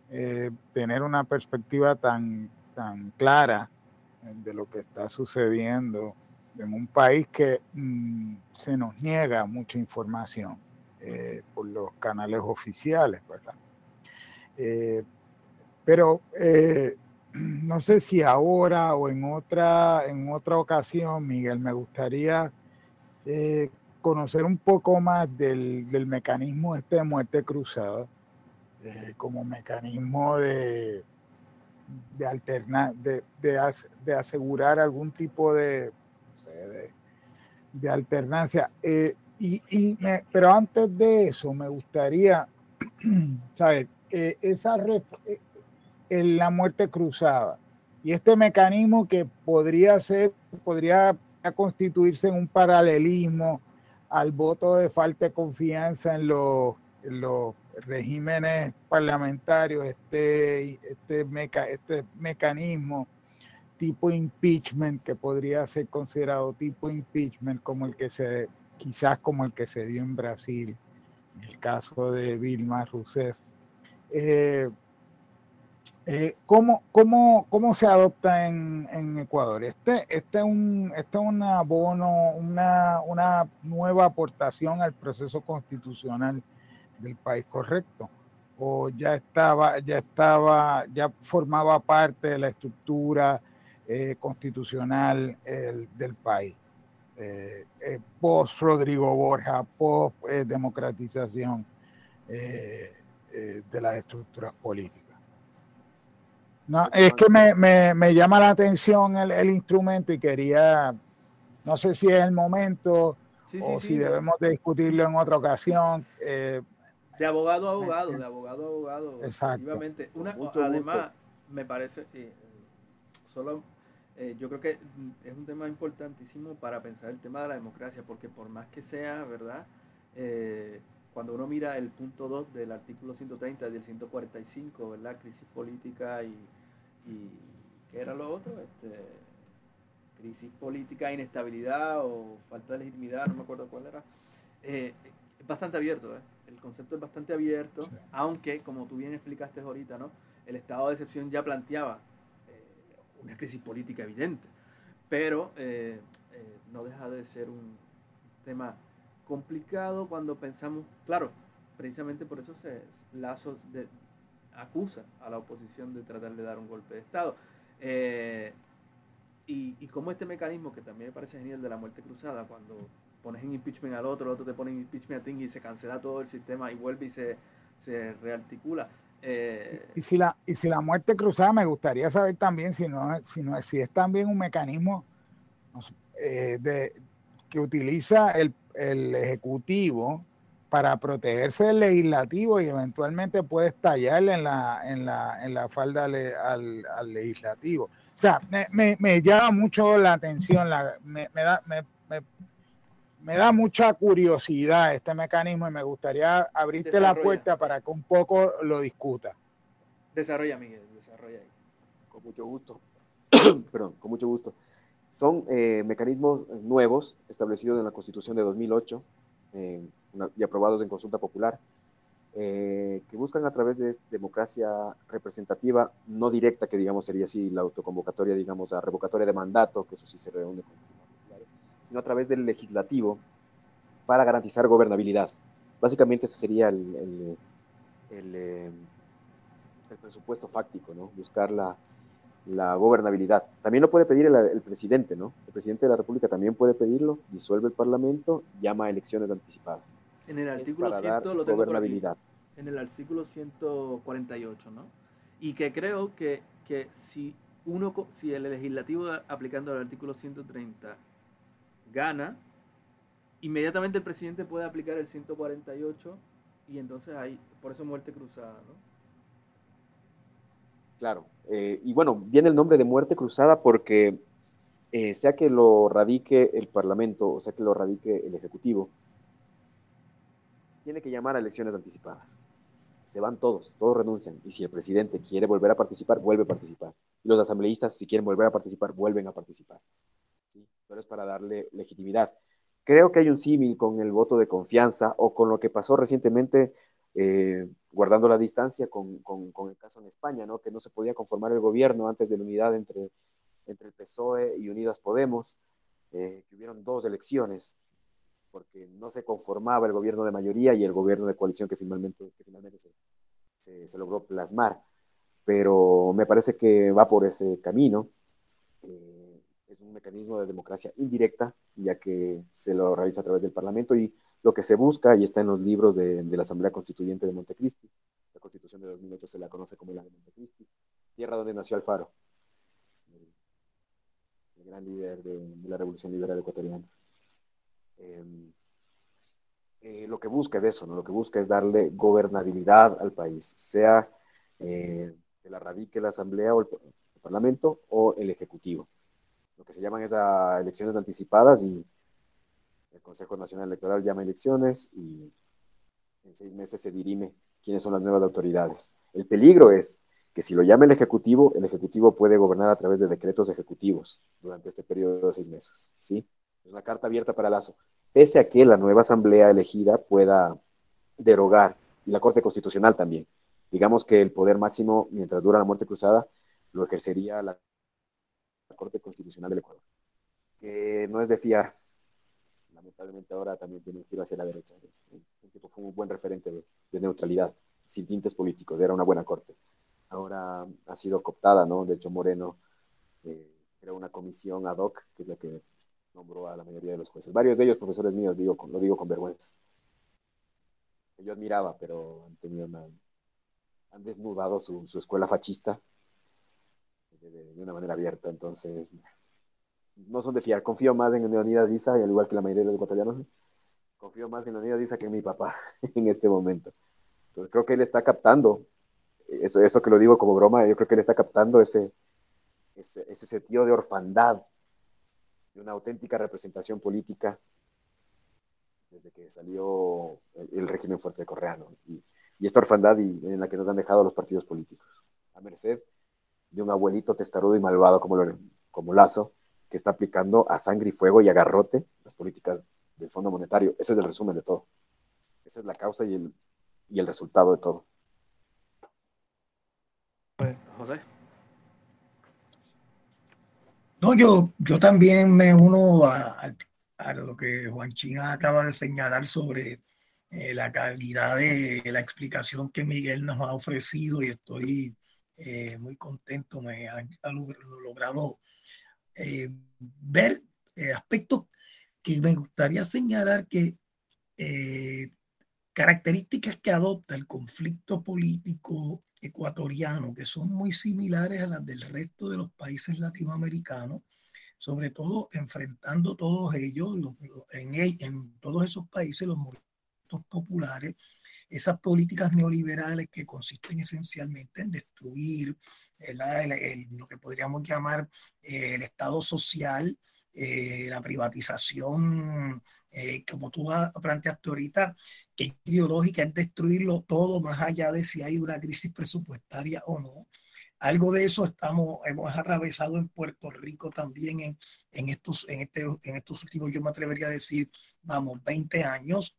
Eh, tener una perspectiva tan, tan clara de lo que está sucediendo en un país que mm, se nos niega mucha información eh, por los canales oficiales, ¿verdad? Eh, pero eh, no sé si ahora o en otra, en otra ocasión, Miguel, me gustaría conocer un poco más del, del mecanismo este de muerte cruzada, como mecanismo de, de alternar, de, de, asegurar algún tipo de, de, alternancia. Eh, y, y pero antes de eso, me gustaría saber, eh, esa eh, en la muerte cruzada y este mecanismo que podría ser, podría constituirse en un paralelismo al voto de falta de confianza en los, en los regímenes parlamentarios, este, este, meca, este mecanismo tipo impeachment que podría ser considerado tipo impeachment como el que se quizás como el que se dio en Brasil en el caso de Vilma Rousseff eh, eh, ¿cómo, cómo, cómo, se adopta en, en Ecuador? Este, este, es un, este un abono, una, una nueva aportación al proceso constitucional del país correcto o ya estaba, ya estaba, ya formaba parte de la estructura eh, constitucional del país. Eh, eh, post Rodrigo Borja, post democratización de las estructuras políticas. No, es que me, me, me llama la atención el, el, instrumento y quería, no sé si es el momento o si debemos de discutirlo en otra ocasión. De abogado a abogado, de abogado a abogado. Efectivamente. Una, además, me parece, eh, solo, eh, yo creo que es un tema importantísimo para pensar el tema de la democracia, porque por más que sea, ¿verdad? Eh, cuando uno mira el punto 2 del artículo 130 y del 145, ¿verdad? Crisis política y, y ¿qué era lo otro? Este, crisis política, inestabilidad o falta de legitimidad, no me acuerdo cuál era. es bastante abierto, ¿eh? El concepto es bastante abierto, aunque, como tú bien explicaste ahorita, ¿no? el estado de excepción ya planteaba eh, una crisis política evidente, pero eh, eh, no deja de ser un tema complicado cuando pensamos, claro, precisamente por eso se lazos de, acusa a la oposición de tratar de dar un golpe de Estado. Y, y como este mecanismo, que también me parece genial de la muerte cruzada, cuando pones en impeachment al otro, el otro te pone en impeachment a ti y se cancela todo el sistema y vuelve y se, se rearticula. Eh, y, si la, y si la muerte cruzada, me gustaría saber también si, no, si, no, si es también un mecanismo eh, de, que utiliza el, el, Ejecutivo para protegerse del legislativo y eventualmente puede estallar en la, en la, en la falda al, al, legislativo. O sea, me, me, me, llama mucho la atención, la, me, da, me, me da mucha curiosidad este mecanismo y me gustaría abrirte desarrolla. la puerta para que un poco lo discuta. Desarrolla, Miguel, desarrolla ahí. Con mucho gusto. Perdón, con mucho gusto. Son eh, mecanismos nuevos establecidos en la Constitución de 2008 eh, y aprobados en consulta popular, eh, que buscan a través de democracia representativa, no directa, que digamos sería así la autoconvocatoria, digamos, la revocatoria de mandato, que eso sí se reúne con sino a través del legislativo para garantizar gobernabilidad. Básicamente ese sería el, el, el, eh, el presupuesto fáctico, ¿no? buscar la, la, gobernabilidad. También lo puede pedir el, presidente, ¿no? El presidente de la República también puede pedirlo, disuelve el Parlamento, llama a elecciones anticipadas. En el artículo 100 lo tengo gobernabilidad. En el artículo 148, ¿no? Y que creo que, que si uno, si el legislativo aplicando el artículo 130 gana, inmediatamente el presidente puede aplicar el 148 y entonces hay, por eso muerte cruzada, ¿no? Claro, eh, y bueno, viene el nombre de muerte cruzada porque eh, sea que lo radique el Parlamento o sea que lo radique el Ejecutivo, tiene que llamar a elecciones anticipadas. Se van todos, todos renuncian. Y si el presidente quiere volver a participar, vuelve a participar. Y los asambleístas, si quieren volver a participar, vuelven a participar pero es para darle legitimidad. Creo que hay un símil con el voto de confianza o con lo que pasó recientemente, eh, guardando la distancia con, con, con, el caso en España, ¿no? que no se podía conformar el gobierno antes de la unidad entre, entre el PSOE y Unidas Podemos, eh, que hubieron dos elecciones, porque no se conformaba el gobierno de mayoría y el gobierno de coalición que finalmente, que finalmente se, se, se logró plasmar. Pero me parece que va por ese camino. Eh, es un mecanismo de democracia indirecta, ya que se lo realiza a través del Parlamento y lo que se busca, y está en los libros de, la Asamblea Constituyente de Montecristi, la Constitución de 2008 se la conoce como la de Montecristi, tierra donde nació Alfaro, el, gran líder de, la Revolución Liberal Ecuatoriana. Eh, eh, lo que busca es eso, ¿no? lo que busca es darle gobernabilidad al país, sea eh, que la radique la Asamblea o el Parlamento o el Ejecutivo lo que se llaman esas elecciones anticipadas y el Consejo Nacional Electoral llama elecciones y en seis meses se dirime quiénes son las nuevas autoridades. El peligro es que si lo llama el Ejecutivo, el Ejecutivo puede gobernar a través de decretos ejecutivos durante este periodo de seis meses. ¿sí? Es una carta abierta para Lazo. Pese a que la nueva asamblea elegida pueda derogar, y la Corte Constitucional también. Digamos que el poder máximo, mientras dura la muerte cruzada, lo ejercería la Corte Constitucional del Ecuador, que no es de fiar. Lamentablemente ahora también tiene un giro hacia la derecha. Un tipo fue un buen referente de, de, neutralidad, sin tintes políticos, era una buena corte. Ahora ha sido cooptada, ¿no? De hecho, Moreno eh, era una comisión ad hoc, que es la que nombró a la mayoría de los jueces. Varios de ellos, profesores míos, digo, lo digo con vergüenza. Yo admiraba, pero han tenido una, han desnudado su, su escuela fascista de, una manera abierta. Entonces, no son de fiar. Confío más en Leonidas Isa, al igual que la mayoría de los ecuatorianos. Confío más en Leonidas Isa que en mi papá en este momento. Entonces, creo que él está captando, eso, eso que lo digo como broma, yo creo que él está captando ese, ese, ese sentido de orfandad, de una auténtica representación política desde que salió el, régimen fuerte de Correa, ¿no? y, y, esta orfandad y, en la que nos han dejado los partidos políticos, a merced de un abuelito testarudo y malvado como, lo, como Lazo, que está aplicando a sangre y fuego y a garrote las políticas del Fondo Monetario. Ese es el resumen de todo. Esa es la causa y el, y el resultado de todo. José. No, yo, yo también me uno a, a, a lo que Juan China acaba de señalar sobre eh, la calidad de la explicación que Miguel nos ha ofrecido y estoy eh, muy contento. Me ha, logrado eh, ver aspectos que me gustaría señalar que características que adopta el conflicto político ecuatoriano, que son muy similares a las del resto de los países latinoamericanos, sobre todo enfrentando todos ellos, en, en todos esos países, los movimientos populares, esas políticas neoliberales que consisten esencialmente en destruir lo que podríamos llamar eh, el Estado social, eh, la privatización, eh, como tú planteaste ahorita, que es ideológica, es destruirlo todo más allá de si hay una crisis presupuestaria o no. Algo de eso estamos, hemos atravesado en Puerto Rico también en, en, estos, en, este, en estos últimos, yo me atrevería a decir, vamos, 20 años,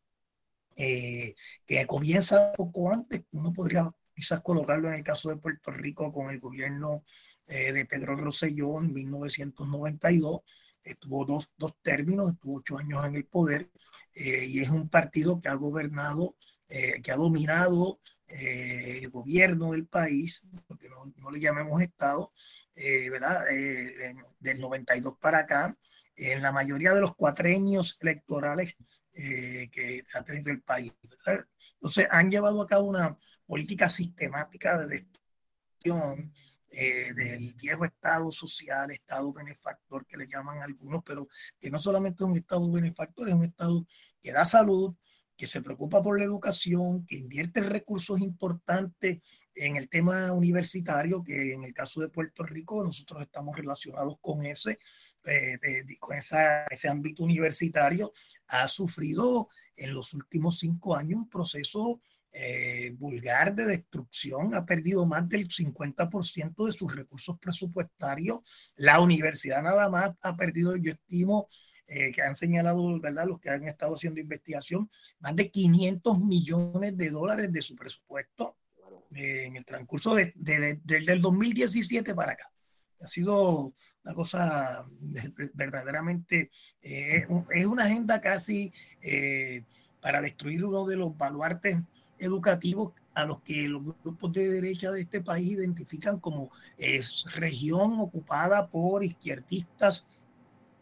eh, que comienza poco antes, uno podría quizás colocarlo en el caso de Puerto Rico con el gobierno eh, de Pedro Rosselló en 1992, estuvo dos, dos términos, estuvo ocho años en el poder eh, y es un partido que ha gobernado, que ha dominado el gobierno del país, porque no, no le llamemos Estado, ¿verdad? del 92 para acá, en la mayoría de los cuatreños electorales eh, que ha tenido el país. Entonces, han llevado a cabo una política sistemática de destrucción eh, del viejo Estado social, Estado benefactor, que le llaman algunos, pero que no solamente es un Estado benefactor, es un Estado que da salud, que se preocupa por la educación, que invierte recursos importantes en el tema universitario, que en el caso de Puerto Rico nosotros estamos relacionados con ese, eh, con esa, ese ámbito universitario, ha sufrido en los últimos cinco años un proceso eh, vulgar de destrucción, ha perdido más del 50% de sus recursos presupuestarios. La universidad nada más ha perdido, yo estimo, eh, que han señalado, ¿verdad? Los que han estado haciendo investigación, más de 500 millones de dólares de su presupuesto eh, en el transcurso de, desde el 2017 para acá. Ha sido una cosa verdaderamente, eh, es una agenda casi para destruir uno de los baluartes educativos a los que los grupos de derecha de este país identifican como región ocupada por izquierdistas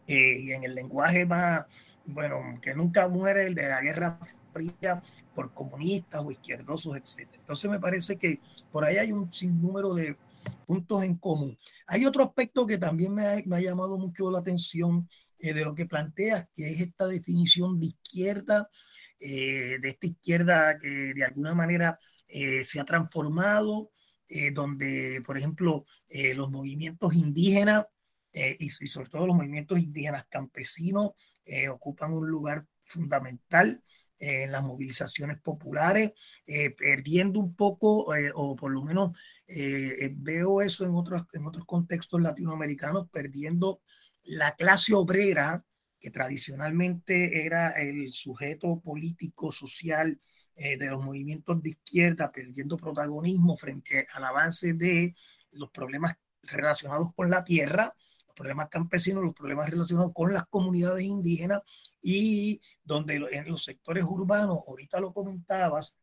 eh, y en el lenguaje más, bueno, que nunca muere el de la Guerra Fría por comunistas o izquierdosos, etc. Entonces me parece que por ahí hay un sinnúmero de puntos en común. Hay otro aspecto que también me ha, llamado mucho la atención eh, de lo que planteas, que es esta definición de izquierda, eh, de esta izquierda que de alguna manera se ha transformado, donde, por ejemplo, los movimientos indígenas eh, y, sobre todo los movimientos indígenas campesinos eh, ocupan un lugar fundamental eh, en las movilizaciones populares, perdiendo un poco, o por lo menos veo eso en otros, en otros contextos latinoamericanos, perdiendo la clase obrera, que tradicionalmente era el sujeto político, social de los movimientos de izquierda, perdiendo protagonismo frente al avance de los problemas relacionados con la tierra, problemas campesinos, los problemas relacionados con las comunidades indígenas y donde en los sectores urbanos, ahorita lo comentabas,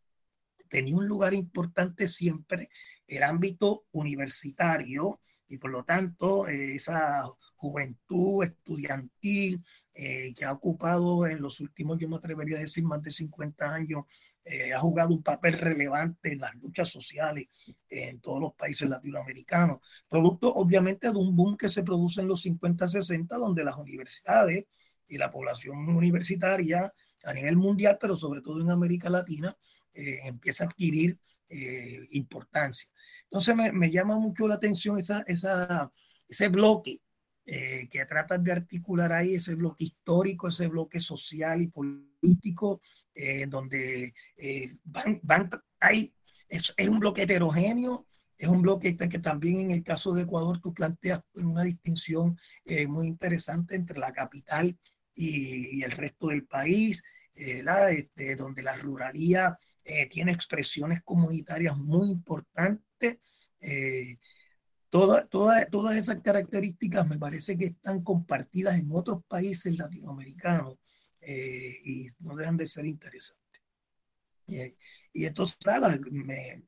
tenía un lugar importante siempre el ámbito universitario y por lo tanto eh, esa juventud estudiantil eh, que ha ocupado en los últimos, yo me atrevería a decir, más de 50 años eh, ha jugado un papel relevante en las luchas sociales en todos los países latinoamericanos, producto obviamente de un boom que se produce en los 50-60, donde las universidades y la población universitaria a nivel mundial, pero sobre todo en América Latina, eh, empieza a adquirir eh, importancia. Entonces me, me, llama mucho la atención esa, esa, ese bloque eh, que tratan de articular ahí ese bloque histórico, ese bloque social y político, eh, donde eh, van, van, hay, es, es, un bloque heterogéneo, es un bloque que también en el caso de Ecuador tú planteas una distinción muy interesante entre la capital y, y el resto del país, este, donde la ruralía tiene expresiones comunitarias muy importantes. Toda, todas esas características me parece que están compartidas en otros países latinoamericanos eh, y no dejan de ser interesantes. Y, entonces, nada, me,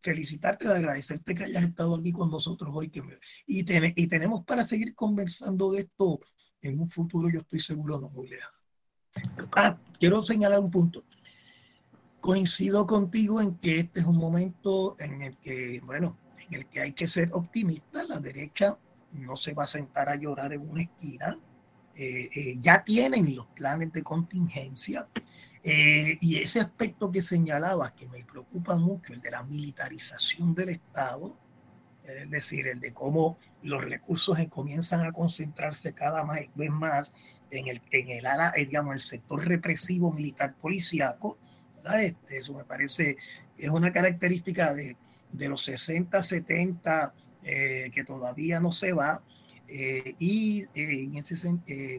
felicitarte, agradecerte que hayas estado aquí con nosotros hoy que y, y tenemos para seguir conversando de esto en un futuro, yo estoy seguro, no muy lejano. Ah, quiero señalar un punto. Coincido contigo en que este es un momento en el que, bueno, en el que hay que ser optimista. La derecha no se va a sentar a llorar en una esquina. Eh, eh, ya tienen los planes de contingencia. Eh, y ese aspecto que señalabas, que me preocupa mucho, el de la militarización del Estado, es decir, el de cómo los recursos comienzan a concentrarse cada vez más en el, en el, digamos, el sector represivo militar policíaco. Este, eso me parece que es una característica de, de los 60, 70, eh, que todavía no se va. Eh, y eh, en ese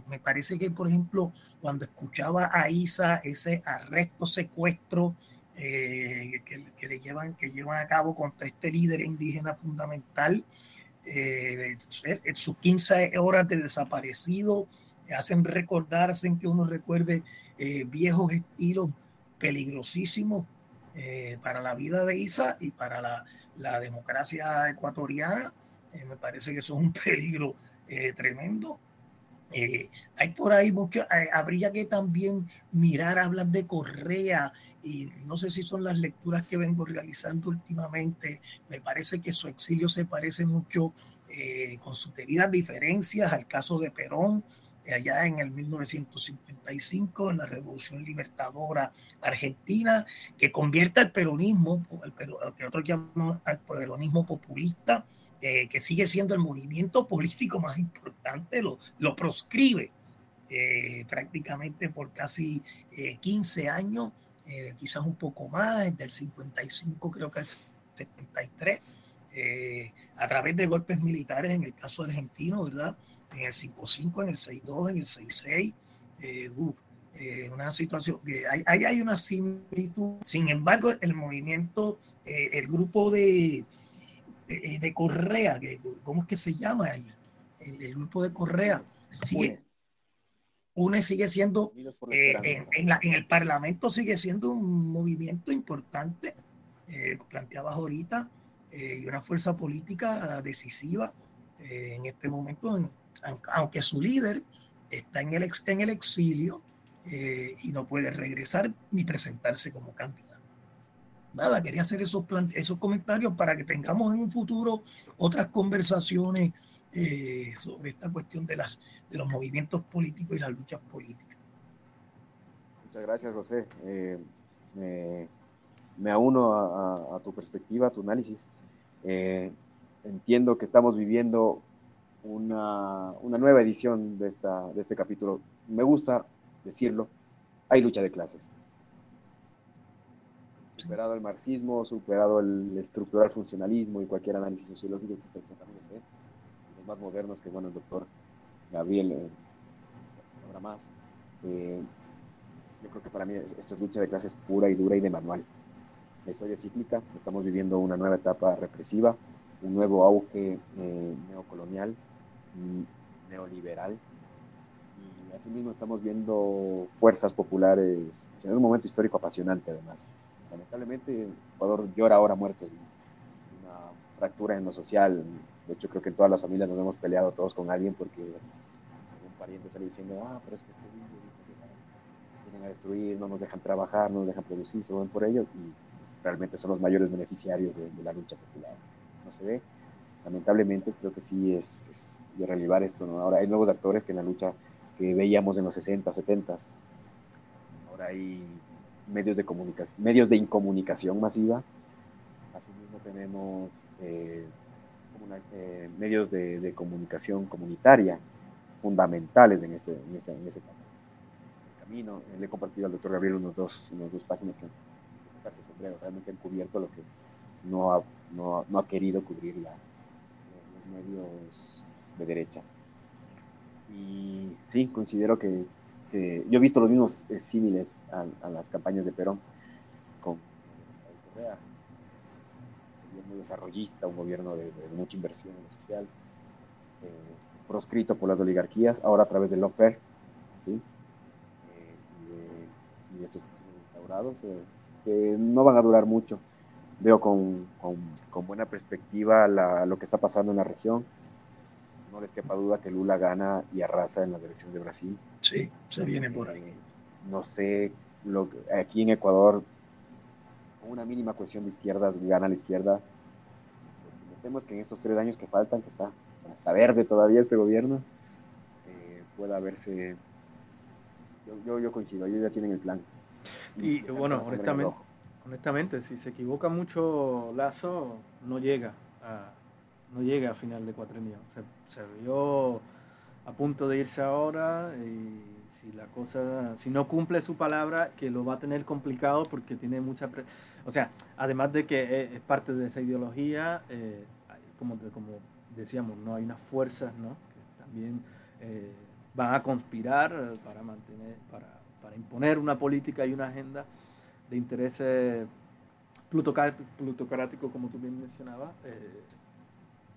me parece que, por ejemplo, cuando escuchaba a Isa ese arresto, secuestro que, que, le llevan, que llevan a cabo contra este líder indígena fundamental, sus 15 horas de desaparecido, hacen recordar, hacen que uno recuerde viejos estilos peligrosísimos para la vida de Isa y para la, la democracia ecuatoriana. Eh, me parece que eso es un peligro eh, tremendo. Eh, hay por ahí mucho, habría que también mirar, hablar de Correa y no sé si son las lecturas que vengo realizando últimamente. Me parece que su exilio se parece mucho con sus debidas diferencias al caso de Perón allá en el 1955, en la Revolución Libertadora Argentina, que convierte al peronismo, el, que otros llaman al peronismo populista, eh, que sigue siendo el movimiento político más importante, lo, lo proscribe eh, prácticamente por casi 15 eh, años, quizás un poco más, del 55 creo que al 73, a través de golpes militares en el caso argentino, ¿verdad? en el 5.5, en el 6.2, en el 6.6. Eh, eh, una situación que hay, hay, una similitud. Sin embargo, el movimiento, eh, el grupo de, de, Correa, que, ¿cómo es que se llama? El, el, grupo de Correa sigue, UNE sigue siendo, en, en, la, en, el Parlamento sigue siendo un movimiento importante, planteabas ahorita, y una fuerza política decisiva en este momento en, aunque su líder está en el, en el exilio eh, y no puede regresar ni presentarse como candidato. Nada, quería hacer esos, esos comentarios para que tengamos en un futuro otras conversaciones eh, sobre esta cuestión de, las, de los movimientos políticos y las luchas políticas. Muchas gracias, José. Eh, me, me, auno a, a, tu perspectiva, a tu análisis. entiendo que estamos viviendo una, una nueva edición de, esta, de este capítulo. Me gusta decirlo, hay lucha de clases. Superado el marxismo, superado el estructural funcionalismo y cualquier análisis sociológico que ¿eh? los más modernos que, bueno, el doctor Gabriel eh, habrá más. Eh, yo creo que para mí esto es lucha de clases pura y dura y de manual. La historia cíclica, estamos viviendo una nueva etapa represiva, un nuevo auge neocolonial, neoliberal. Y asimismo estamos viendo fuerzas populares en un momento histórico apasionante además. Lamentablemente Ecuador llora ahora muertos, una fractura en lo social. De hecho creo que en todas las familias nos hemos peleado todos con alguien porque un pariente sale diciendo, ah, pero es que vienen a destruir, no nos dejan trabajar, no nos dejan producir, se ven por ello y realmente son los mayores beneficiarios de, la lucha popular. No se ve. Lamentablemente creo que sí es de relevar esto, ¿no? Ahora hay nuevos actores que en la lucha que veíamos en los 60, 70. Ahora hay medios de comunicación, medios de incomunicación masiva. Asimismo tenemos eh, eh, medios de, comunicación comunitaria fundamentales en este, en este, en este camino. Le he compartido al doctor Gabriel unos dos, unos dos páginas que sombrero, realmente han cubierto lo que no ha, no, no ha querido cubrir la, los medios de derecha. Y sí, considero que, yo he visto los mismos eh, símiles a, las campañas de Perón con Correa. Un gobierno desarrollista, un gobierno de, mucha inversión en lo social, eh, proscrito por las oligarquías, ahora a través del lawfare, ¿sí? Eh, y, de, estos restaurados, que no van a durar mucho. Veo con, con, con buena perspectiva la, lo que está pasando en la región. No les quepa duda que Lula gana y arrasa en la dirección de Brasil. Sí, se viene por ahí. Eh, no sé, lo, aquí en Ecuador, con una mínima cuestión de izquierdas, gana la izquierda. Vemos que en estos tres años que faltan, que está, está verde todavía este gobierno, eh, pueda verse. Yo, yo, yo, coincido, ellos ya tienen el plan. Y, bueno, honestamente, honestamente, si se equivoca mucho Lazo, no llega a, no llega a final de cuatrenio. Se, se vio a punto de irse ahora y si la cosa, si no cumple su palabra, que lo va a tener complicado porque tiene mucha, o sea, además de que es, parte de esa ideología, eh, como, como decíamos, no hay unas fuerzas, ¿no? Que también eh, van a conspirar para mantener, para, para, imponer una política y una agenda de intereses plutocráticos, como tú bien mencionabas. Eh,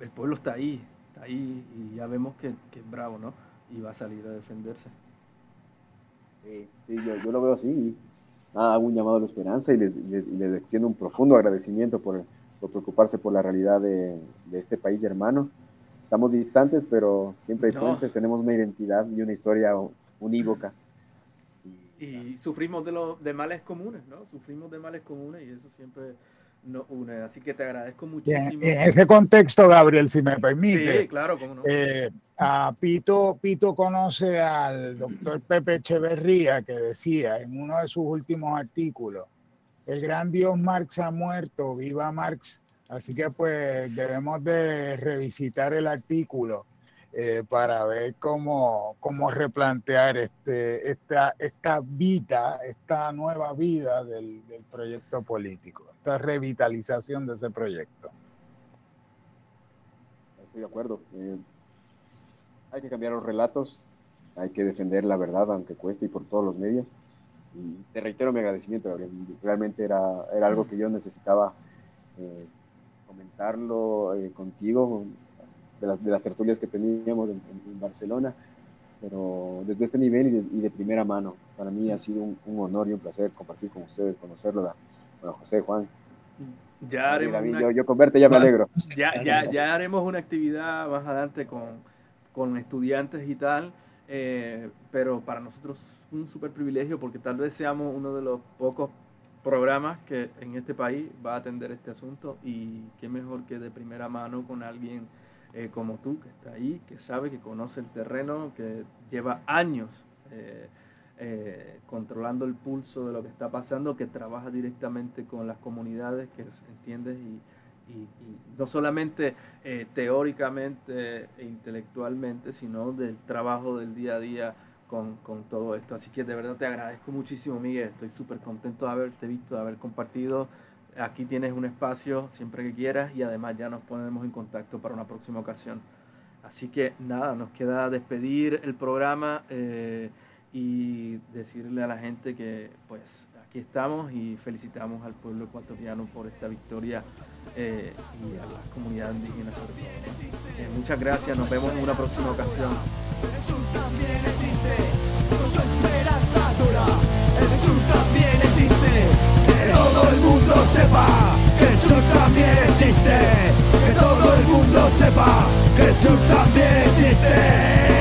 el pueblo está ahí, está ahí y ya vemos que, que es bravo, ¿no? Y va a salir a defenderse. Sí, sí yo, yo lo veo así. Hago un llamado a la esperanza y les, les, les extiendo un profundo agradecimiento por, por preocuparse por la realidad de, de, este país hermano. Estamos distantes, pero siempre hay no. puentes, tenemos una identidad y una historia unívoca. Y, y sufrimos de, los de males comunes, ¿no? Sufrimos de males comunes y eso siempre nos une. Así que te agradezco muchísimo. En, en ese contexto, Gabriel, si me permite. Sí, claro, cómo no. Eh, a Pito, Pito conoce al doctor Pepe Echeverría que decía en uno de sus últimos artículos, el gran Dios Marx ha muerto, viva Marx. Así que pues debemos de revisitar el artículo eh, para ver cómo, cómo replantear este, esta, esta vida, esta nueva vida del, del proyecto político, esta revitalización de ese proyecto. Estoy de acuerdo. Eh, hay que cambiar los relatos, hay que defender la verdad, aunque cueste y por todos los medios. Y te reitero mi agradecimiento, Gabriel. Realmente era, era algo que yo necesitaba eh, comentarlo eh, contigo, de las, de las, tertulias que teníamos en, en, Barcelona, pero desde este nivel y de, y de, primera mano. Para mí ha sido un, un, honor y un placer compartir con ustedes, conocerlo, bueno, José, Juan. Ya haremos una... yo, yo, con verte ya me alegro. Ya, ya, ya haremos una actividad más adelante con, con estudiantes y tal, eh, pero para nosotros un súper privilegio porque tal vez seamos uno de los pocos programas que en este país va a atender este asunto y qué mejor que de primera mano con alguien eh, como tú que está ahí, que sabe, que conoce el terreno, que lleva años eh, eh, controlando el pulso de lo que está pasando, que trabaja directamente con las comunidades, que entiendes y, no solamente teóricamente e intelectualmente, sino del trabajo del día a día con, con, todo esto. Así que de verdad te agradezco muchísimo, Miguel. Estoy súper contento de haberte visto, de haber compartido. Aquí tienes un espacio siempre que quieras y además ya nos ponemos en contacto para una próxima ocasión. Así que nada, nos queda despedir el programa eh, y decirle a la gente que pues aquí estamos y felicitamos al pueblo ecuatoriano por esta victoria eh, y a las comunidades indígenas sobre todo. Eh, muchas gracias, nos vemos en una próxima ocasión. El sur también existe, con su esperanzadora. El sur también existe, todo el mundo sepa que el sur también existe, que todo el mundo sepa que el sur también existe.